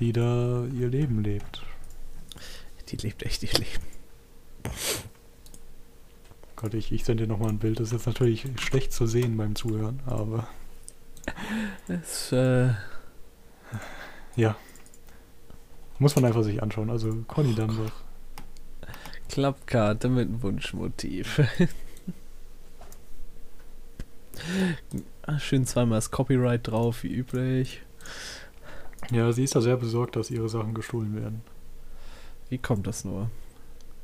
die da ihr Leben lebt. Die lebt echt ihr Leben. Gott, ich, ich sende dir nochmal ein Bild. Das ist jetzt natürlich schlecht zu sehen beim Zuhören, aber Das, äh, ja. Muss man einfach sich anschauen. Also Conny Dambach. Klappkarte mit Wunschmotiv. Ah, Schön zweimal das Copyright drauf, wie üblich. Ja, sie ist da sehr besorgt, dass ihre Sachen gestohlen werden. Wie kommt das nur?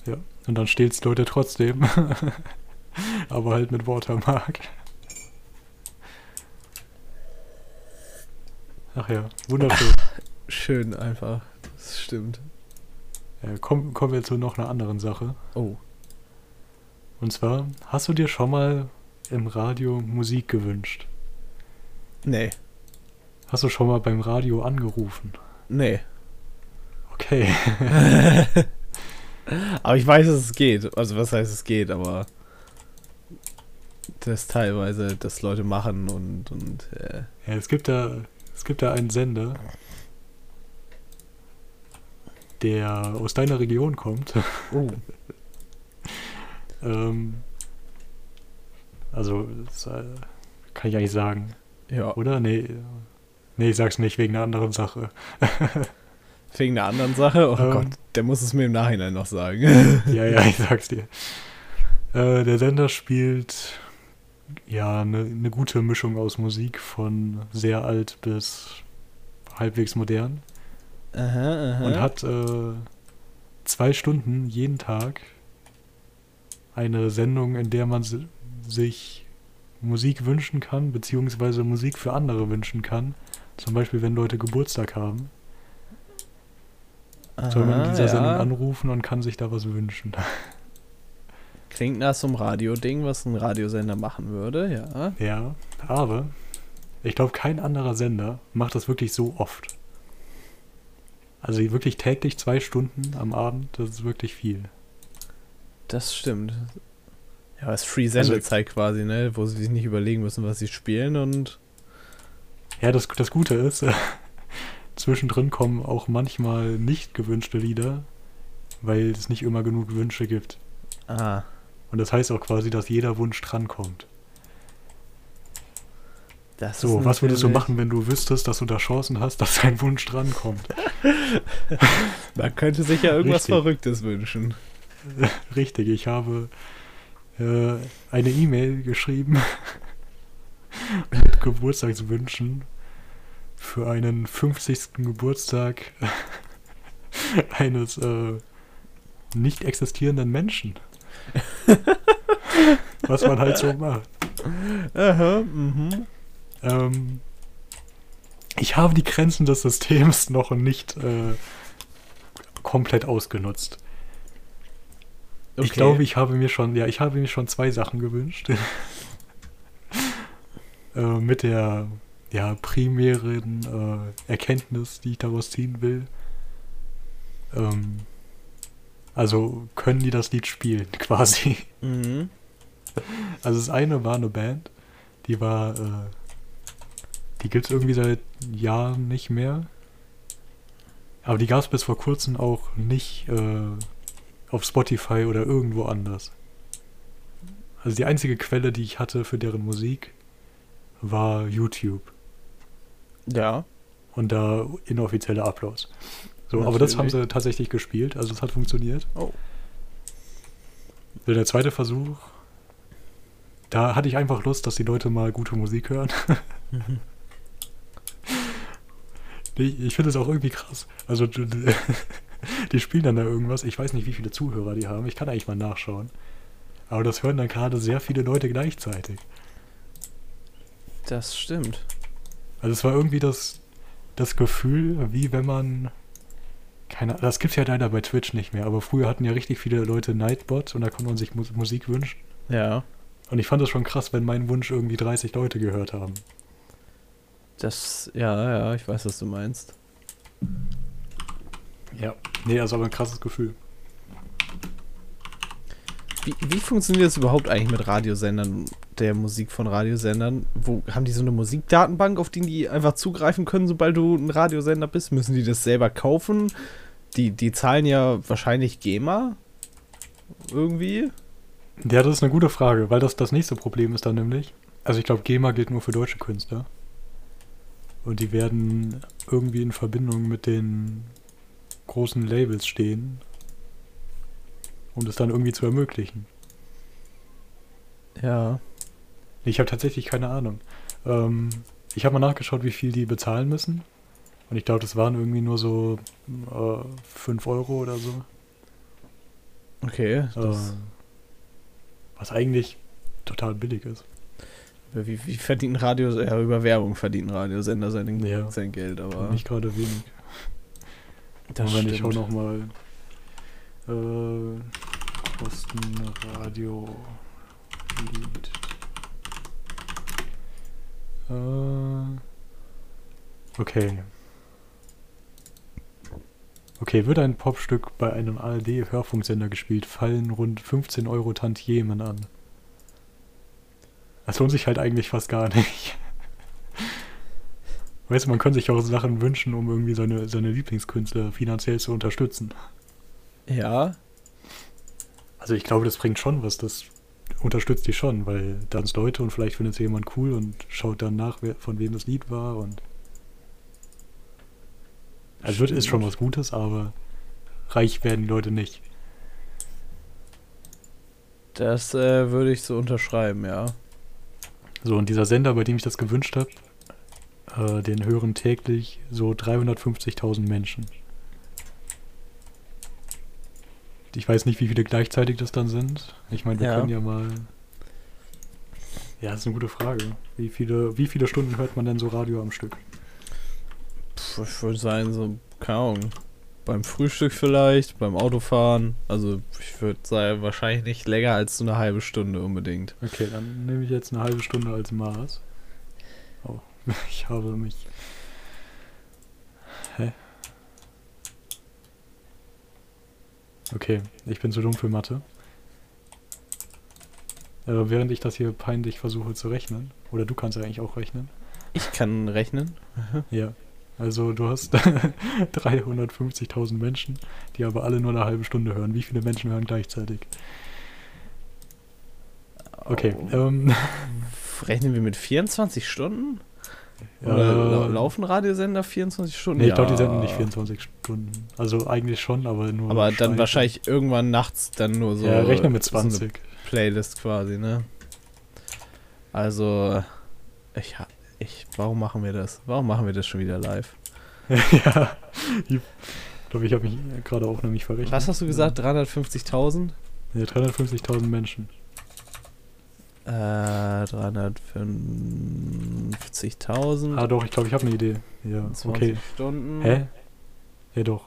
Ja. Und dann stehlt's Leute trotzdem. [laughs] aber halt mit Watermark. Ach ja, wunderschön. Schön einfach. Das stimmt. Äh, kommen, kommen wir zu noch einer anderen Sache. Oh. Und zwar, hast du dir schon mal im Radio Musik gewünscht? Nee. Hast du schon mal beim Radio angerufen? Nee. Okay. [laughs] aber ich weiß, dass es geht. Also was heißt es geht, aber das teilweise, dass Leute machen und, und äh, Ja, es gibt da, es gibt da einen Sender, der aus deiner Region kommt. oh. [laughs] ähm, also, das, äh, kann ich eigentlich sagen, ja, oder? Nee, nee, ich sag's nicht wegen einer anderen Sache. [laughs] wegen einer anderen Sache. Oh Ähm. Gott, der muss es mir im Nachhinein noch sagen. [laughs] ja, ja, ich sag's dir. Äh, der Sender spielt ja eine ne gute Mischung aus Musik von sehr alt bis halbwegs modern. aha, aha. und hat äh, zwei Stunden jeden Tag eine Sendung, in der man si- sich Musik wünschen kann, beziehungsweise Musik für andere wünschen kann. Zum Beispiel, wenn Leute Geburtstag haben, soll man in dieser Sendung ja. anrufen und kann sich da was wünschen. [laughs] Klingt nach so einem Radio-Ding, was ein Radiosender machen würde, ja. ja, aber ich glaube, kein anderer Sender macht das wirklich so oft. Also wirklich täglich zwei Stunden am Abend, das ist wirklich viel. Das stimmt. Ja, es ist Free Also- Sendezeit quasi, ne? Wo sie sich nicht überlegen müssen, was sie spielen und. Ja, das, das Gute ist, zwischendrin kommen auch manchmal nicht gewünschte Lieder, weil es nicht immer genug Wünsche gibt. Ah. Und das heißt auch quasi, dass jeder Wunsch drankommt. Das So, was würdest du machen, wenn du wüsstest, dass du da Chancen hast, dass dein Wunsch drankommt? [laughs] Man könnte sich ja irgendwas Richtig. Verrücktes wünschen. [laughs] Richtig, ich habe äh, eine E-Mail geschrieben [laughs] mit Geburtstagswünschen für einen 50. Geburtstag [laughs] eines äh, nicht existierenden Menschen. [laughs] Was man halt so macht. Aha, mhm. Ähm, ich habe die Grenzen des Systems noch nicht äh, komplett ausgenutzt. Ich Okay. glaube, ich habe mir schon, ja, ich habe mir schon zwei Sachen gewünscht. [laughs] äh, mit der ja, primären äh, Erkenntnis, die ich daraus ziehen will. Ähm, also können die das Lied spielen, [laughs] quasi. Mhm. Also das eine war eine Band, die war, äh, die gibt es irgendwie seit Jahren nicht mehr. Aber die gab es bis vor kurzem auch nicht äh, auf Spotify oder irgendwo anders. Also die einzige Quelle, die ich hatte für deren Musik, war YouTube. Ja. Und da inoffizielle Uploads. So, aber das haben Natürlich. sie tatsächlich gespielt, also es hat funktioniert. Oh. Der zweite Versuch, da hatte ich einfach Lust, dass die Leute mal gute Musik hören. [laughs] Mhm. ich ich finde es auch irgendwie krass. Also, [laughs] die spielen dann da irgendwas. Ich weiß nicht, wie viele Zuhörer die haben. Ich kann eigentlich mal nachschauen. Aber das hören dann gerade sehr viele Leute gleichzeitig. Das stimmt. Also es war irgendwie das, das Gefühl, wie wenn man. Keine, das gibt's ja leider bei Twitch nicht mehr, aber früher hatten ja richtig viele Leute Nightbot und da konnte man sich Mu Musik wünschen. Ja. Und ich fand das schon krass, wenn mein Wunsch irgendwie 30 Leute gehört haben. Das, ja, ja, ich weiß, was du meinst. Ja. Nee, also aber ein krasses Gefühl. Wie, wie funktioniert das überhaupt eigentlich mit Radiosendern, der Musik von Radiosendern? Wo haben die so eine Musikdatenbank, auf die die einfach zugreifen können, sobald du ein Radiosender bist? Müssen die das selber kaufen? Die, die zahlen ja wahrscheinlich GEMA. Irgendwie. Ja, das ist eine gute Frage, weil das das nächste Problem ist dann nämlich. Also ich glaube, GEMA gilt nur für deutsche Künstler. Und die werden irgendwie in Verbindung mit den großen Labels stehen, um das dann irgendwie zu ermöglichen. Ja. Ich habe tatsächlich keine Ahnung. Ähm, ich habe mal nachgeschaut, wie viel die bezahlen müssen. Und ich glaube, das waren irgendwie nur so äh, 5 Euro oder so. Okay. Äh, was eigentlich total billig ist. Wie, wie verdienen Radio, ja, über Werbung verdienen Radiosender sein, Ja. sein Geld, aber. Nicht gerade wenig. das ich schau stimmt. noch mal. Äh, Kosten Radio Lied. Äh, okay. Okay, wird ein Popstück bei einem ARD-Hörfunksender gespielt, fallen rund 15 Euro Tantiemen an. Das lohnt sich halt eigentlich fast gar nicht. Weißt du, man könnte sich auch Sachen wünschen, um irgendwie seine, seine Lieblingskünstler finanziell zu unterstützen. Ja, Also ich glaube, das bringt schon was, das unterstützt die schon, weil dann sind Leute und vielleicht findet es jemand cool und schaut dann nach, wer, von wem das Lied war und also wird ist schon was Gutes, aber reich werden die Leute nicht. das äh, würde ich so unterschreiben, ja. So, und dieser Sender, bei dem ich das gewünscht habe, äh, den hören täglich so 350.000 Menschen. Ich weiß nicht, wie viele gleichzeitig das dann sind. Ich meine, wir Ja. können ja mal. Ja, das ist eine gute Frage. Wie viele, wie viele Stunden hört man denn so Radio am Stück? Puh, ich würde sagen, so, keine Ahnung. Beim Frühstück vielleicht, beim Autofahren. Also, ich würde sagen, wahrscheinlich nicht länger als so eine halbe Stunde unbedingt. Okay, dann nehme ich jetzt eine halbe Stunde als Maß. Oh, [laughs] ich habe mich. Hä? Okay, ich bin zu dumm für Mathe. Äh, während ich das hier peinlich versuche zu rechnen. Oder du kannst ja eigentlich auch rechnen. Ich kann rechnen. [laughs] Ja. Also du hast [laughs] 350.000 Menschen, die aber alle nur eine halbe Stunde hören. Wie viele Menschen hören gleichzeitig? Okay. Oh. Ähm, Rechnen wir mit 24 Stunden? Ja, Oder lau- laufen Radiosender 24 Stunden? Nee, ich glaube, die Ja. senden nicht 24 Stunden. Also eigentlich schon, aber nur. Aber dann wahrscheinlich irgendwann nachts dann nur so. ja, rechne mit so eine 20. Playlist quasi, ne? Also, ich, ha- ich, warum machen wir das? Warum machen wir das schon wieder live? [laughs] ja. Ich glaube, ich habe mich gerade auch nämlich verrechnet. Was hast du gesagt? 350.000? Ja, 350.000 Menschen. Äh, 350.000. Ah, doch, ich glaube, ich habe eine Idee. Ja, 20 okay. Stunden. Hä? Ja, doch.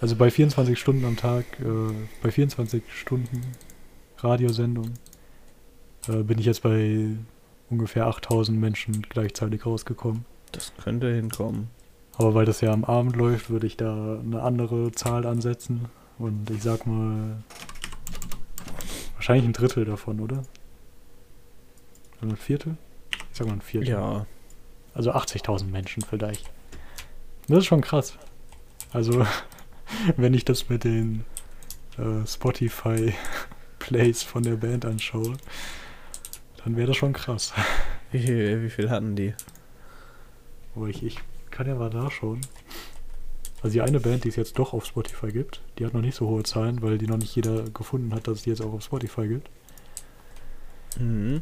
Also bei 24 Stunden am Tag, äh, bei 24 Stunden Radiosendung, äh, bin ich jetzt bei ungefähr 8000 Menschen gleichzeitig rausgekommen. Das könnte hinkommen. Aber weil das ja am Abend läuft, würde ich da eine andere Zahl ansetzen. Und ich sag mal, wahrscheinlich ein Drittel davon, oder? Oder ein Viertel? Ich sag mal ein Viertel. Ja. Also 80.000 Menschen vielleicht. Das ist schon krass. Also, [laughs] wenn ich das mit den äh, Spotify-Plays [laughs] von der Band anschaue, dann wäre das schon krass. Wie viel, wie viel hatten die? Aber ich, ich kann ja mal nachschauen. Also die eine Band, die es jetzt doch auf Spotify gibt, die hat noch nicht so hohe Zahlen, weil die noch nicht jeder gefunden hat, dass es die jetzt auch auf Spotify gibt. Mhm.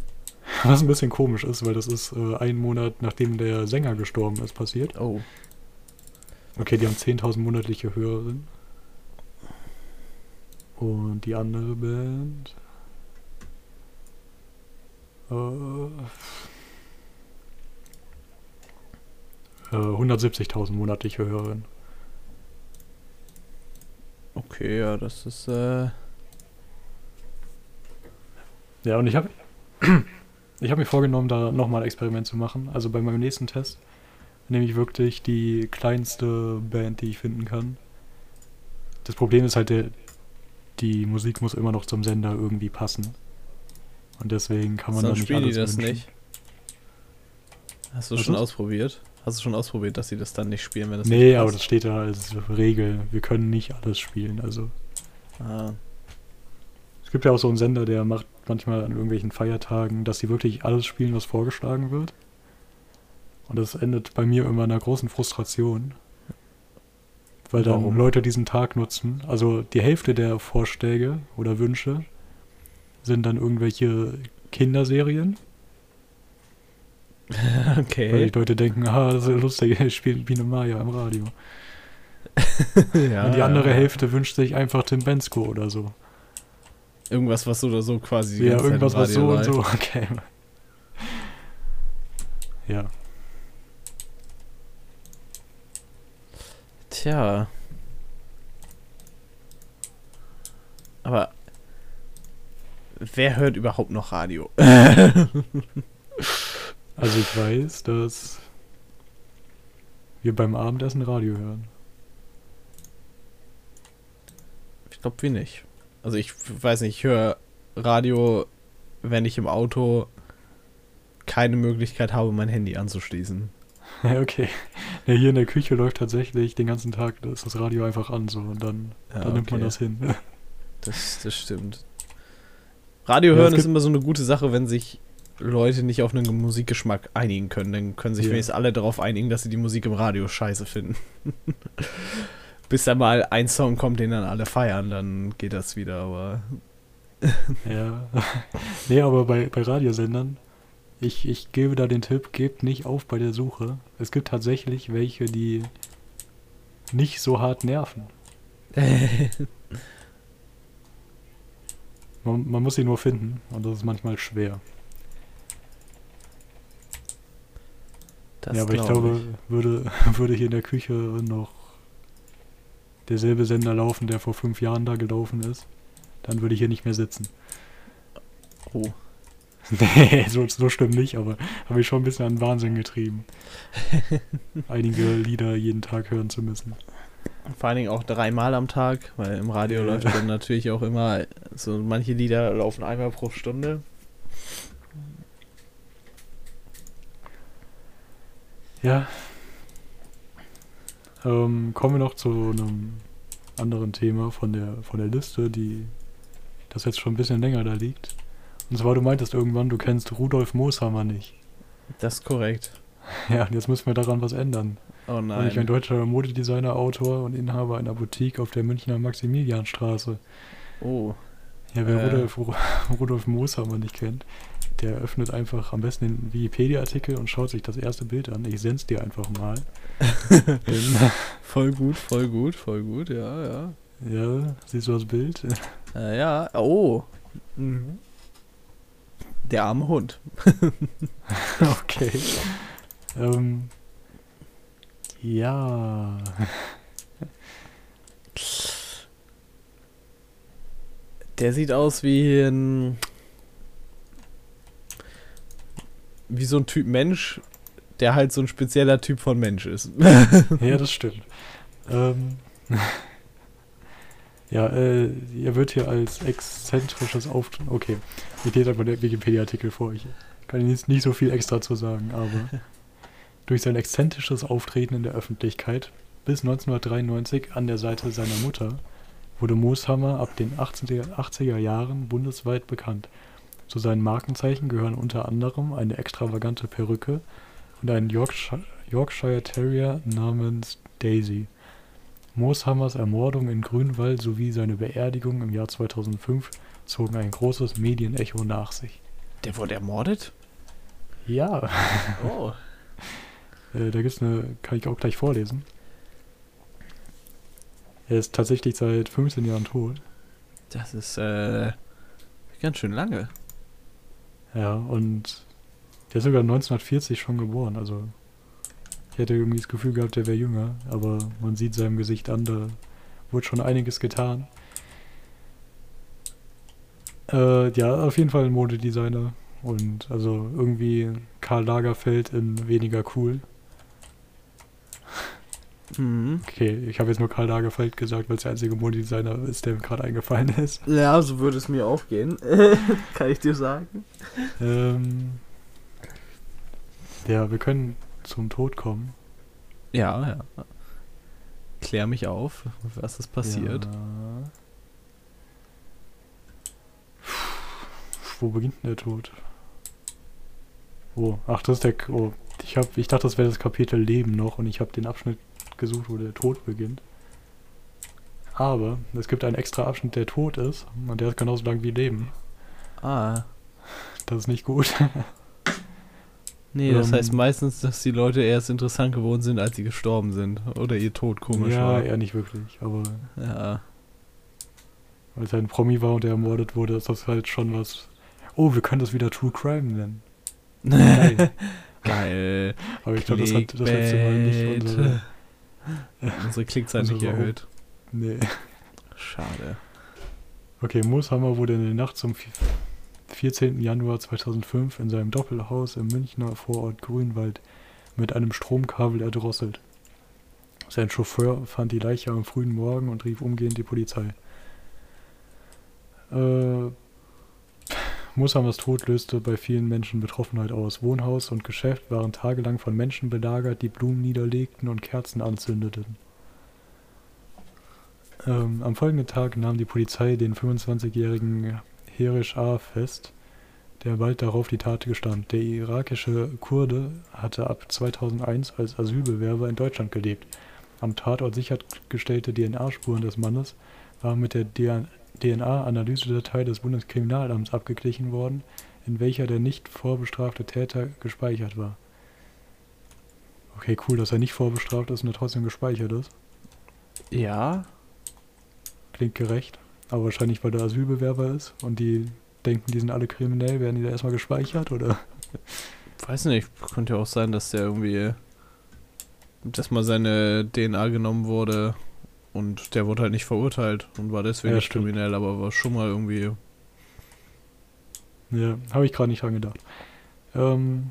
Was ein bisschen komisch ist, weil das ist äh, einen Monat nachdem der Sänger gestorben ist passiert. Oh. Okay, die haben 10.000 monatliche Hörerinnen. Und die andere Band. Äh, äh, 170.000 monatliche Hörerinnen. Okay, ja, das ist, äh, Ja, und ich habe [clears throat] ich hab mir vorgenommen, da nochmal ein Experiment zu machen. Also bei meinem nächsten Test nehme ich wirklich die kleinste Band, die ich finden kann. Das Problem ist halt, der, die Musik muss immer noch zum Sender irgendwie passen. Und deswegen kann man da sonst nicht spielen die alles das wünschen. nicht. Hast du Was schon ist? ausprobiert? Hast du schon ausprobiert, dass sie das dann nicht spielen, wenn das Nee, aber das steht da als Regel. Wir können nicht alles spielen. Also Ah, es gibt ja auch so einen Sender, der macht manchmal an irgendwelchen Feiertagen, dass sie wirklich alles spielen, was vorgeschlagen wird. Und das endet bei mir immer in einer großen Frustration. Weil dann Warum? Leute diesen Tag nutzen. Also die Hälfte der Vorschläge oder Wünsche sind dann irgendwelche Kinderserien. [laughs] Weil okay. die Leute denken, ah, das ist lustig, ich spiele Biene Maya im Radio. [laughs] ja, Und die andere ja. Hälfte wünscht sich einfach Tim Bensko oder so. Irgendwas, was so oder so quasi. Ja, irgendwas, was so und so. Okay. Ja. Tja. Aber wer hört überhaupt noch Radio? [laughs] Also ich weiß, dass wir beim Abendessen Radio hören. Ich glaube, wir nicht. Also ich weiß nicht, ich höre Radio, wenn ich im Auto keine Möglichkeit habe, mein Handy anzuschließen. Ja, [laughs] okay. Ja, hier in der Küche läuft tatsächlich den ganzen Tag da ist das Radio einfach an so und dann, Ja, dann nimmt man okay. das hin. Das, das stimmt. Radio Ja, hören ist immer so eine gute Sache, wenn sich Leute nicht auf einen Musikgeschmack einigen können. Dann können sich Ja. wenigstens alle darauf einigen, dass sie die Musik im Radio scheiße finden. [laughs] Bis da mal ein Song kommt, den dann alle feiern, dann geht das wieder, aber. [laughs] ja. nee, aber bei, bei Radiosendern, ich, ich gebe da den Tipp, gebt nicht auf bei der Suche. Es gibt tatsächlich welche, die nicht so hart nerven. [laughs] Man, man muss sie nur finden und das ist manchmal schwer. Das ja, aber ich glaub glaube, würde, [laughs] würde hier in der Küche noch derselbe Sender laufen, der vor fünf Jahren da gelaufen ist, dann würde ich hier nicht mehr sitzen. Oh. [laughs] Nee, so, so stimmt nicht, aber habe ich schon ein bisschen an Wahnsinn getrieben. [laughs] Einige Lieder jeden Tag hören zu müssen. Vor allen Dingen auch dreimal am Tag, weil im Radio Ja. läuft dann natürlich auch immer, so manche Lieder laufen einmal pro Stunde. Ja. Ähm, kommen wir noch zu einem anderen Thema von der, von der Liste, die das jetzt schon ein bisschen länger da liegt. Und zwar, du meintest irgendwann, du kennst Rudolf Mooshammer nicht. Das ist korrekt. [laughs] Ja, und jetzt müssen wir daran was ändern. Oh Und ich nein. bin deutscher Modedesigner, Autor und Inhaber einer Boutique auf der Münchner Maximilianstraße. Oh. Ja, wer Äh. Rudolf, [laughs] Rudolf Mooshammer nicht kennt, der öffnet einfach am besten den Wikipedia-Artikel und schaut sich das erste Bild an. Ich send's dir einfach mal. [laughs] Voll gut, voll gut, voll gut, ja, ja. ja, siehst du das Bild? Äh, ja, oh. Mhm. Der arme Hund. [laughs] okay. ähm, ja. Der sieht aus wie ein. Wie so ein Typ Mensch, der halt so ein spezieller Typ von Mensch ist. [laughs] Ja, das stimmt. Ähm, [laughs] ja, äh, er wird hier als exzentrisches Auftreten. Okay, ich lese einfach den Wikipedia-Artikel vor. Ich kann jetzt nicht so viel extra zu sagen, aber [laughs] durch sein exzentrisches Auftreten in der Öffentlichkeit bis 1993 an der Seite seiner Mutter wurde Mooshammer ab den 80er, 80er Jahren bundesweit bekannt. Zu seinen Markenzeichen gehören unter anderem eine extravagante Perücke und ein Yorkshire, Yorkshire Terrier namens Daisy. Mooshammers Ermordung in Grünwald sowie seine Beerdigung im Jahr 2005 zogen ein großes Medienecho nach sich. Der wurde ermordet? Ja, Oh. [laughs] äh, da gibt's eine, kann ich auch gleich vorlesen. Er ist tatsächlich seit 15 Jahren tot. Das ist äh, ganz schön lange. Ja, und der ist sogar 1940 schon geboren. Also ich hätte irgendwie das Gefühl gehabt, der wäre jünger, aber man sieht seinem Gesicht an, da wurde schon einiges getan. Äh, ja, auf jeden Fall ein Modedesigner. Und also irgendwie Karl Lagerfeld in weniger cool. Mhm. Okay, ich habe jetzt nur Karl Lagerfeld gesagt, weil es der einzige Modedesigner ist, der mir gerade eingefallen ist. Ja, so würde es mir auch gehen. [laughs] Kann ich dir sagen. Ähm, ja, wir können zum Tod kommen. Ja, ja. Klär mich auf, was ist passiert. Ja. Wo beginnt denn der Tod? Oh, ach, das ist der. K- Oh, ich, hab, ich dachte, das wäre das Kapitel Leben noch und ich habe den Abschnitt gesucht, wo der Tod beginnt. Aber es gibt einen extra Abschnitt, der tot ist und der ist genauso lang wie Leben. Ah. Das ist nicht gut. [laughs] Nee, das Ähm. heißt meistens, dass die Leute erst interessant geworden sind, als sie gestorben sind. Oder ihr Tod komisch ja, war. eher nicht wirklich. Aber Ja. weil es ein Promi war und der ermordet wurde, ist das halt schon was. Oh, wir können das wieder True Crime nennen. [laughs] Geil. Geil. Aber ich glaube, das hat das letzte Mal nicht unsere. Unsere Klickzeit nicht Unsere- erhöht. Nee. Schade. Okay, Mooshammer wurde in der Nacht zum vi- 14. Januar 2005 in seinem Doppelhaus im Münchner Vorort Grünwald mit einem Stromkabel erdrosselt. Sein Chauffeur fand die Leiche am frühen Morgen und rief umgehend die Polizei. Äh, Mooshammers Tod löste bei vielen Menschen Betroffenheit aus. Wohnhaus und Geschäft waren tagelang von Menschen belagert, die Blumen niederlegten und Kerzen anzündeten. Ähm, am folgenden Tag nahm die Polizei den 25-jährigen Herish A. fest, der bald darauf die Tat gestand. Der irakische Kurde hatte ab 2001 als Asylbewerber in Deutschland gelebt. Am Tatort sichergestellte DNA-Spuren des Mannes waren mit der DNA-Analysedatei des Bundeskriminalamts abgeglichen worden, in welcher der nicht vorbestrafte Täter gespeichert war. Okay, cool, dass er nicht vorbestraft ist und er trotzdem gespeichert ist. Ja. Klingt gerecht. Aber wahrscheinlich, weil der Asylbewerber ist und die denken, die sind alle kriminell, werden die da erstmal gespeichert, oder? Weiß nicht. Könnte ja auch sein, dass der irgendwie. Dass mal seine DNA genommen wurde und der wurde halt nicht verurteilt und war deswegen Ja, kriminell, aber war schon mal irgendwie. Ja, habe ich gerade nicht dran gedacht. Ähm.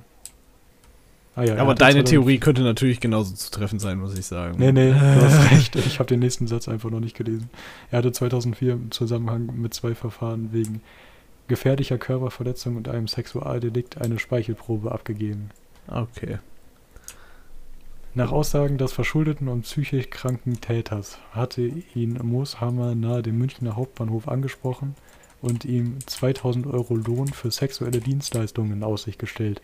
Ah ja, er aber deine 2000 Theorie könnte natürlich genauso zutreffend sein, muss ich sagen. Nee, nee, du hast [laughs] recht. Ich habe den nächsten Satz einfach noch nicht gelesen. Er hatte 2004 im Zusammenhang mit zwei Verfahren wegen gefährlicher Körperverletzung und einem Sexualdelikt eine Speichelprobe abgegeben. Okay. Nach Aussagen des verschuldeten und psychisch kranken Täters hatte ihn Mooshammer nahe dem Münchner Hauptbahnhof angesprochen und ihm 2000 Euro Lohn für sexuelle Dienstleistungen in Aussicht gestellt.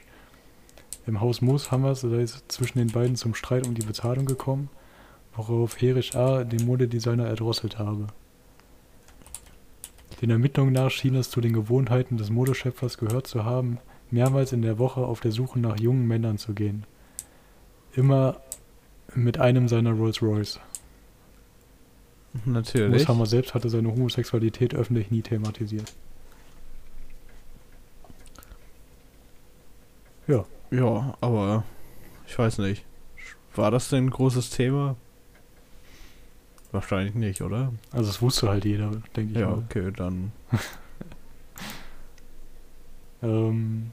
Im Haus Mooshammers sei es zwischen den beiden zum Streit um die Bezahlung gekommen, worauf Herisch A. den Modedesigner erdrosselt habe. Den Ermittlungen nach schien es zu den Gewohnheiten des Modeschöpfers gehört zu haben, mehrmals in der Woche auf der Suche nach jungen Männern zu gehen. Immer mit einem seiner Rolls Royce. Natürlich. Mooshammer selbst hatte seine Homosexualität öffentlich nie thematisiert. Ja, Ja, aber ich weiß nicht. War das denn ein großes Thema? Wahrscheinlich nicht, oder? also das wusste halt jeder, denke ich Ja, mal. okay, dann. [laughs] Ähm,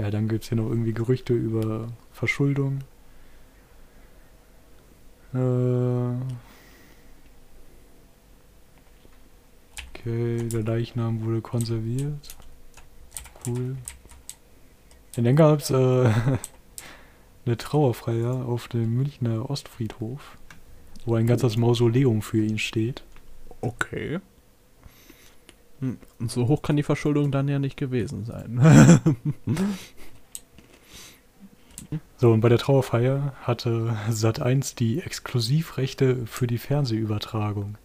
ja, dann gibt es hier noch irgendwie Gerüchte über Verschuldung. Äh, okay, der Leichnam wurde konserviert. Cool. Und dann gab es äh, [laughs] eine Trauerfeier auf dem Münchner Ostfriedhof, wo ein ganzes Mausoleum für ihn steht. Okay. Hm, Und so hoch kann die Verschuldung dann ja nicht gewesen sein. [laughs] So, und bei der Trauerfeier hatte Sat1 die Exklusivrechte für die Fernsehübertragung.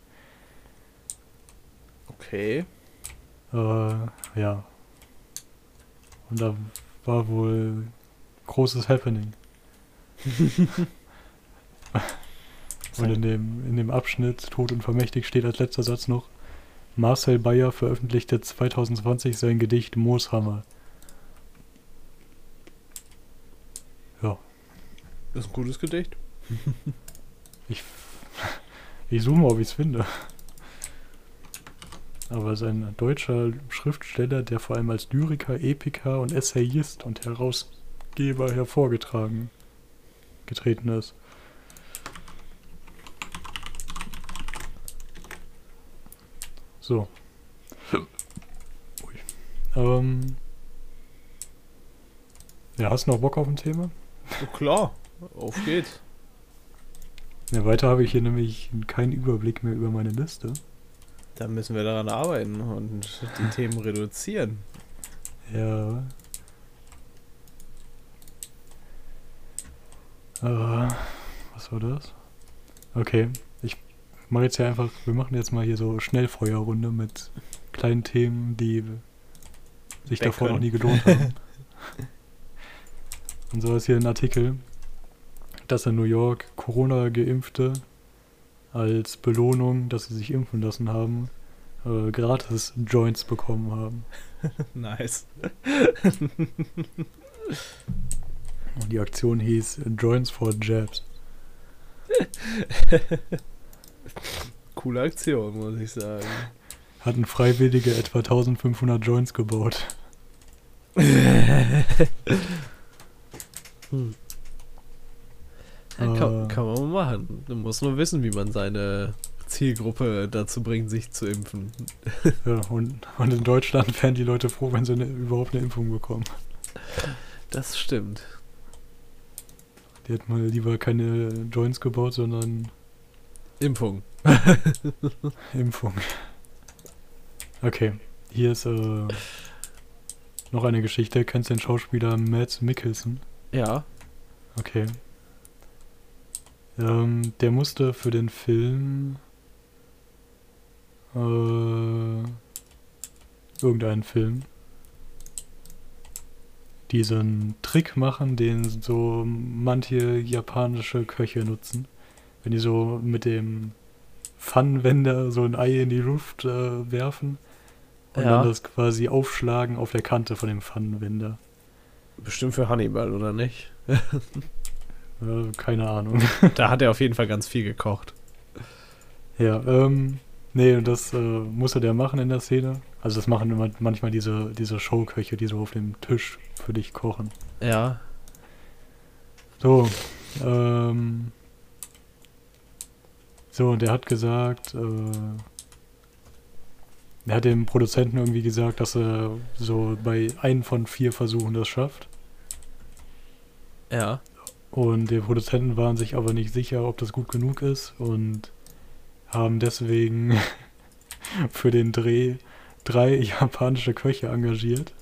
okay. Äh, ja. Und da war wohl großes Happening. [laughs] Und in dem, in dem Abschnitt Tod und Vermächtig steht als letzter Satz noch, Marcel Bayer veröffentlichte 2020 sein Gedicht Mooshammer. Ja, Das ist ein gutes Gedicht. [laughs] ich, ich suche mal, ob ich es finde. Aber es ist ein deutscher Schriftsteller, der vor allem als Lyriker, Epiker und Essayist und Herausgeber hervorgetragen getreten ist. So. Ui. Ähm. Ja, hast du noch Bock auf ein Thema? Oh, klar, auf geht's. Ja, weiter habe ich hier nämlich keinen Überblick mehr über meine Liste. Da müssen wir daran arbeiten und die Themen reduzieren. Ja. Äh, was war das? Okay, ich mache jetzt hier einfach, wir machen jetzt mal hier so Schnellfeuerrunde mit kleinen Themen, die sich Weg davor noch nie gelohnt haben. [laughs] Und so ist hier ein Artikel, dass in New York Corona-Geimpfte als Belohnung, dass sie sich impfen lassen haben, äh, gratis Joints bekommen haben. [laughs] nice. Und die Aktion hieß Joints for Jabs. [laughs] Coole Aktion, muss ich sagen. Hatten Freiwillige etwa 1500 Joints gebaut. [laughs] Ja, kann, Äh. kann man machen. Man muss nur wissen, wie man seine Zielgruppe dazu bringt, sich zu impfen. Ja, und, und in Deutschland wären die Leute froh, wenn sie eine, überhaupt eine Impfung bekommen. Das stimmt. Die hätten mal lieber keine Joints gebaut, sondern Impfung. [laughs] Impfung. Okay, hier ist äh, noch eine Geschichte. Kennst du den Schauspieler Mads Mikkelsen? Ja. Okay. Ähm, der musste für den Film äh, irgendeinen Film diesen Trick machen, den so manche japanische Köche nutzen. Wenn die so mit dem Pfannenwender so ein Ei in die Luft äh, werfen und Ja. dann das quasi aufschlagen auf der Kante von dem Pfannenwender. Bestimmt für Hannibal, oder nicht? [laughs] Äh, keine Ahnung. Da hat er auf jeden Fall ganz viel gekocht. Ja, ähm, nee, und das äh, musste der machen in der Szene. Also das machen immer manchmal diese, diese Showköche, die so auf dem Tisch für dich kochen. Ja. So, ähm, so, und der hat gesagt, äh, er hat dem Produzenten irgendwie gesagt, dass er so bei einem von vier Versuchen das schafft. Ja. Und die Produzenten waren sich aber nicht sicher, ob das gut genug ist und haben deswegen [laughs] für den Dreh drei [laughs] japanische Köche engagiert,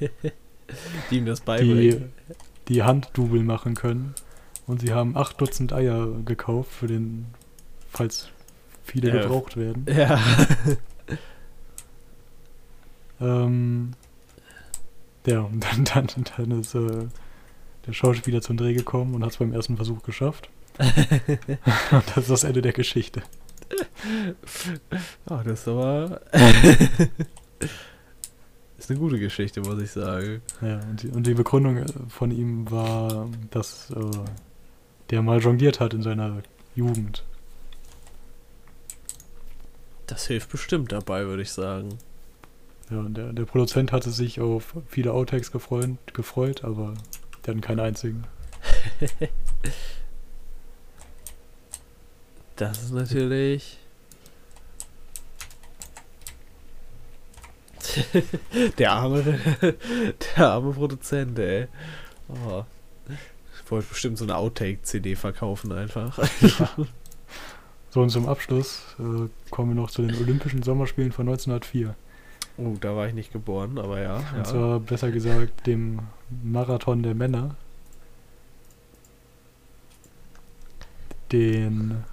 [laughs] Die ihm das die, beibringen. die Handdouble machen können. Und sie haben acht Dutzend Eier gekauft für den, falls viele Ja. gebraucht werden. Ja. [laughs] Ähm, ja, und dann, [laughs] dann, dann ist äh, der Schauspieler zum Dreh gekommen und hat es beim ersten Versuch geschafft. [laughs] und das ist das Ende der Geschichte. Ah, das ist aber. ist eine gute Geschichte, muss ich sagen. Ja, und die, und die Begründung äh, von ihm war, dass äh, der mal jongliert hat in seiner Jugend. Das hilft bestimmt dabei, würde ich sagen. Ja, und der, der Produzent hatte sich auf viele Outtakes gefreut, gefreut aber der hatten keinen einzigen. [laughs] Das ist natürlich. [laughs] der arme, [laughs] der arme Produzent, ey. Oh. Ich wollte bestimmt so eine Outtake-CD verkaufen einfach. [laughs] So, und zum Abschluss äh, kommen wir noch zu den Olympischen Sommerspielen von 1904. Oh, da war ich nicht geboren, aber ja. Und ja. zwar besser gesagt dem Marathon der Männer. Den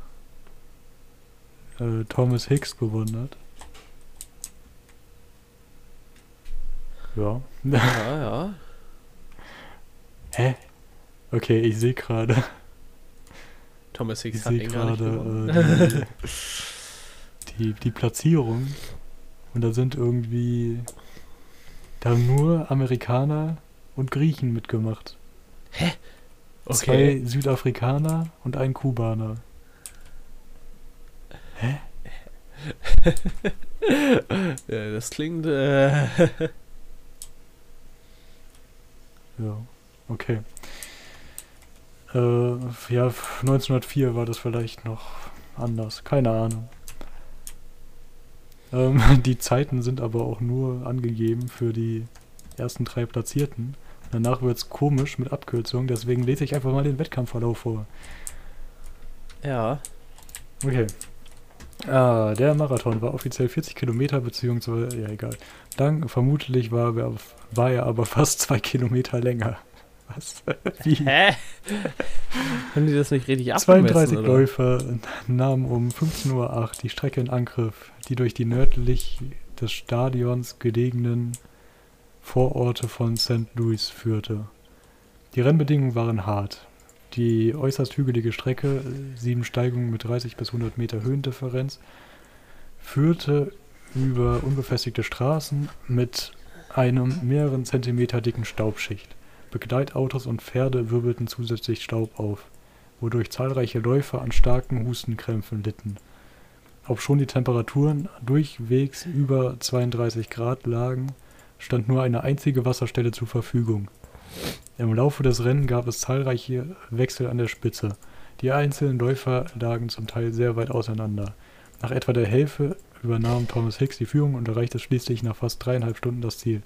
äh, Thomas Hicks gewonnen hat. Ja. ja, ja. Hä? Okay, ich sehe gerade. Thomas Ich Hicks hat ihn gar nicht gerade äh, die, [laughs] die, die Platzierung und da sind irgendwie, da haben nur Amerikaner und Griechen mitgemacht. okay. Zwei Südafrikaner und ein Kubaner. Hä? [laughs] Ja, das klingt. Äh, [laughs] Ja, okay. Äh, ja, 1904 war das vielleicht noch anders. Keine Ahnung. Ähm, [laughs] die Zeiten sind aber auch nur angegeben für die ersten drei Platzierten. Danach wird es komisch mit Abkürzungen, deswegen lese ich einfach mal den Wettkampfverlauf vor. ja. Okay. Ah, der Marathon war offiziell 40 Kilometer, beziehungsweise, ja egal. Dann, vermutlich war er, war er aber [laughs] fast zwei Kilometer länger. Was? [laughs] Wie? Hä? Haben die das nicht richtig abgemessen? 32 oder? Läufer nahmen um 15.08 Uhr die Strecke in Angriff, die durch die nördlich des Stadions gelegenen Vororte von St. Louis führte. Die Rennbedingungen waren hart. Die äußerst hügelige Strecke, sieben Steigungen mit 30 bis 100 Meter Höhendifferenz, führte über unbefestigte Straßen mit einem mehreren Zentimeter dicken Staubschicht. Begleitautos und Pferde wirbelten zusätzlich Staub auf, wodurch zahlreiche Läufer an starken Hustenkrämpfen litten. Obschon die Temperaturen durchwegs über 32 Grad lagen, stand nur eine einzige Wasserstelle zur Verfügung. Im Laufe des Rennens gab es zahlreiche Wechsel an der Spitze. Die einzelnen Läufer lagen zum Teil sehr weit auseinander. Nach etwa der Hälfte übernahm Thomas Hicks die Führung und erreichte schließlich nach fast dreieinhalb Stunden das Ziel.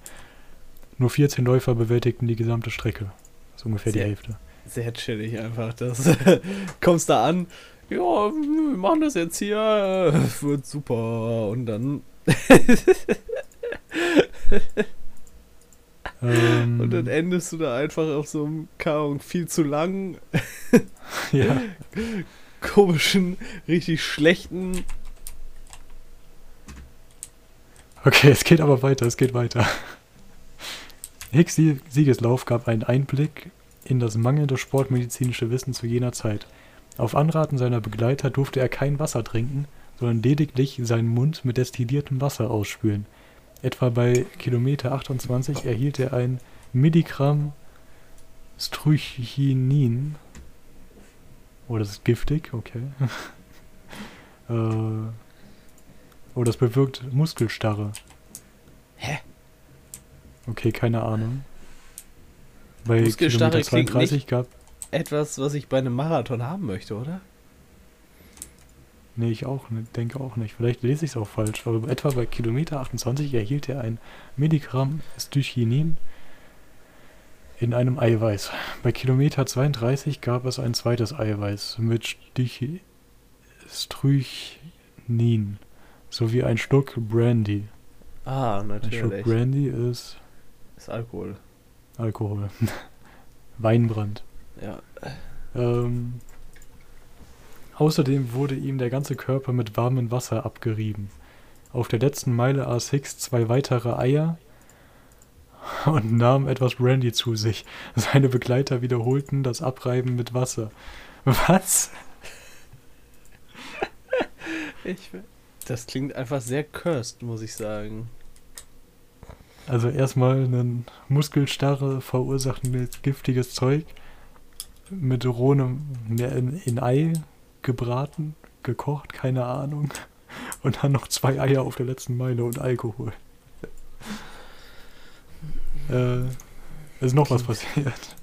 Nur 14 Läufer bewältigten die gesamte Strecke. Das ist ungefähr die Sehr- Hälfte. Sehr chillig einfach. Das [laughs] kommst da an. Ja, wir machen das jetzt hier. äh, Wird super. Und dann. Ähm, [laughs] Und dann endest du da einfach auf so einem, Ahnung, viel zu langen, [laughs] ja, komischen, richtig schlechten. okay, es geht aber weiter, es geht weiter. Hicks Sie- Siegeslauf gab einen Einblick in das mangelnde sportmedizinische Wissen zu jener Zeit. Auf Anraten seiner Begleiter durfte er kein Wasser trinken, sondern lediglich seinen Mund mit destilliertem Wasser ausspülen. Etwa bei Kilometer 28 erhielt er ein Milligramm Strychnin. Oh, das ist giftig, okay. [laughs] äh, oh, das bewirkt Muskelstarre. Okay, keine Ahnung. Bei Muskelstarre Kilometer klingt 32 gab. Etwas, was ich bei einem Marathon haben möchte, oder? Nee, ich auch, denke auch nicht. Vielleicht lese ich es auch falsch. Aber etwa bei Kilometer 28 erhielt er ein Milligramm Strychnin in einem Eiweiß. Bei Kilometer 32 gab es ein zweites Eiweiß mit Stich Strychnin sowie ein Schluck Brandy. Ah, Ein Schluck natürlich. Brandy ist Ist Alkohol. Alkohol. [laughs] Weinbrand. Ja. Ähm, außerdem wurde ihm der ganze Körper mit warmem Wasser abgerieben. Auf der letzten Meile aß Hicks zwei weitere Eier und nahm etwas Brandy zu sich. Seine Begleiter wiederholten das Abreiben mit Wasser. Was? Ich, das klingt einfach sehr cursed, muss ich sagen. Also erstmal einen Muskelstarre verursachendes giftiges Zeug mit rohem in, in Ei gebraten, gekocht, keine Ahnung. Und dann noch zwei Eier auf der letzten Meile und Alkohol. äh, ist noch was passiert.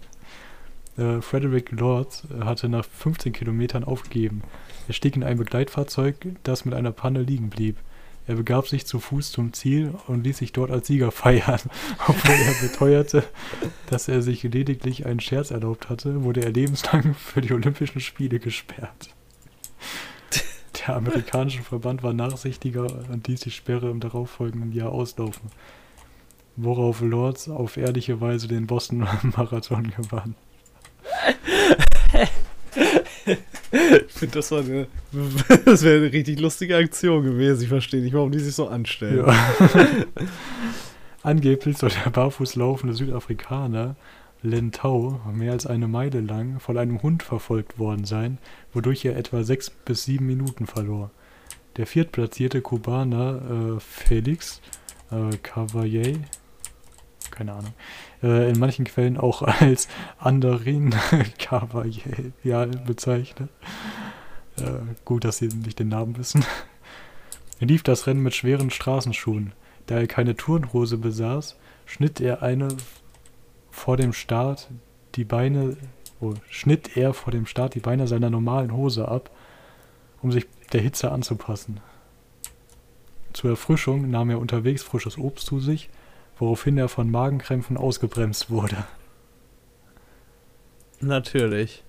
Äh, Frederick Lords hatte nach 15 Kilometern aufgegeben. Er stieg in ein Begleitfahrzeug, das mit einer Panne liegen blieb. Er begab sich zu Fuß zum Ziel und ließ sich dort als Sieger feiern. [laughs] Obwohl er beteuerte, dass er sich lediglich einen Scherz erlaubt hatte, wurde er lebenslang für die Olympischen Spiele gesperrt. Der amerikanische Verband war nachsichtiger und ließ die Sperre im darauffolgenden Jahr auslaufen. Worauf Lords auf ehrliche Weise den Boston-Marathon gewann. Finde, das. [laughs] Das wäre eine richtig lustige Aktion gewesen. Ich verstehe nicht, warum die sich so anstellen. Ja. [laughs] Angeblich soll der barfuß laufende Südafrikaner Lentau mehr als eine Meile lang von einem Hund verfolgt worden sein, wodurch er etwa sechs bis sieben Minuten verlor. Der viertplatzierte Kubaner äh, Felix äh, Cavalier, keine Ahnung, äh, in manchen Quellen auch [laughs] als Andarin Cavalier ja, bezeichnet. Äh, gut, dass sie nicht den Namen wissen. Er lief das Rennen mit schweren Straßenschuhen. Da er keine Turnhose besaß, schnitt er eine vor dem Start die Beine, oh, schnitt er vor dem Start die Beine seiner normalen Hose ab, um sich der Hitze anzupassen. Zur Erfrischung nahm er unterwegs frisches Obst zu sich, woraufhin er von Magenkrämpfen ausgebremst wurde. Natürlich.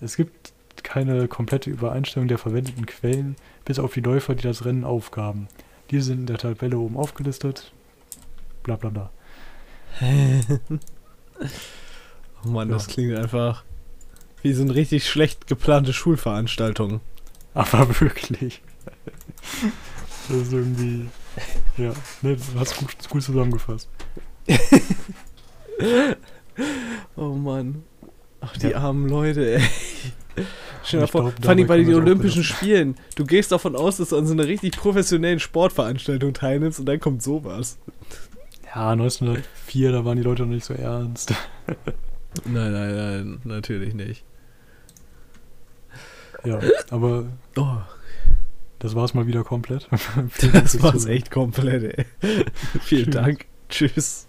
Es gibt keine komplette Übereinstimmung der verwendeten Quellen, bis auf die Läufer, die das Rennen aufgaben. Diese sind in der Tabelle oben aufgelistet. Bla bla bla. [laughs] oh Mann, Ja. das klingt einfach wie so eine richtig schlecht geplante Schulveranstaltung. Aber [laughs] wirklich. Das ist irgendwie. Ja, ne, du hast gut, gut zusammengefasst. [laughs] Oh Mann. Ach, die Ja. armen Leute, ey. Stell dir vor, vor allem bei den Olympischen. Spielen. Du gehst davon aus, dass du an so einer richtig professionellen Sportveranstaltung teilnimmst und dann kommt sowas. Ja, 1904, da waren die Leute noch nicht so ernst. [laughs] Nein, nein, nein, natürlich nicht. Ja, aber Oh, das war's mal wieder komplett. [laughs] Das war's echt komplett, ey. [laughs] Vielen Tschüss. Dank. Tschüss.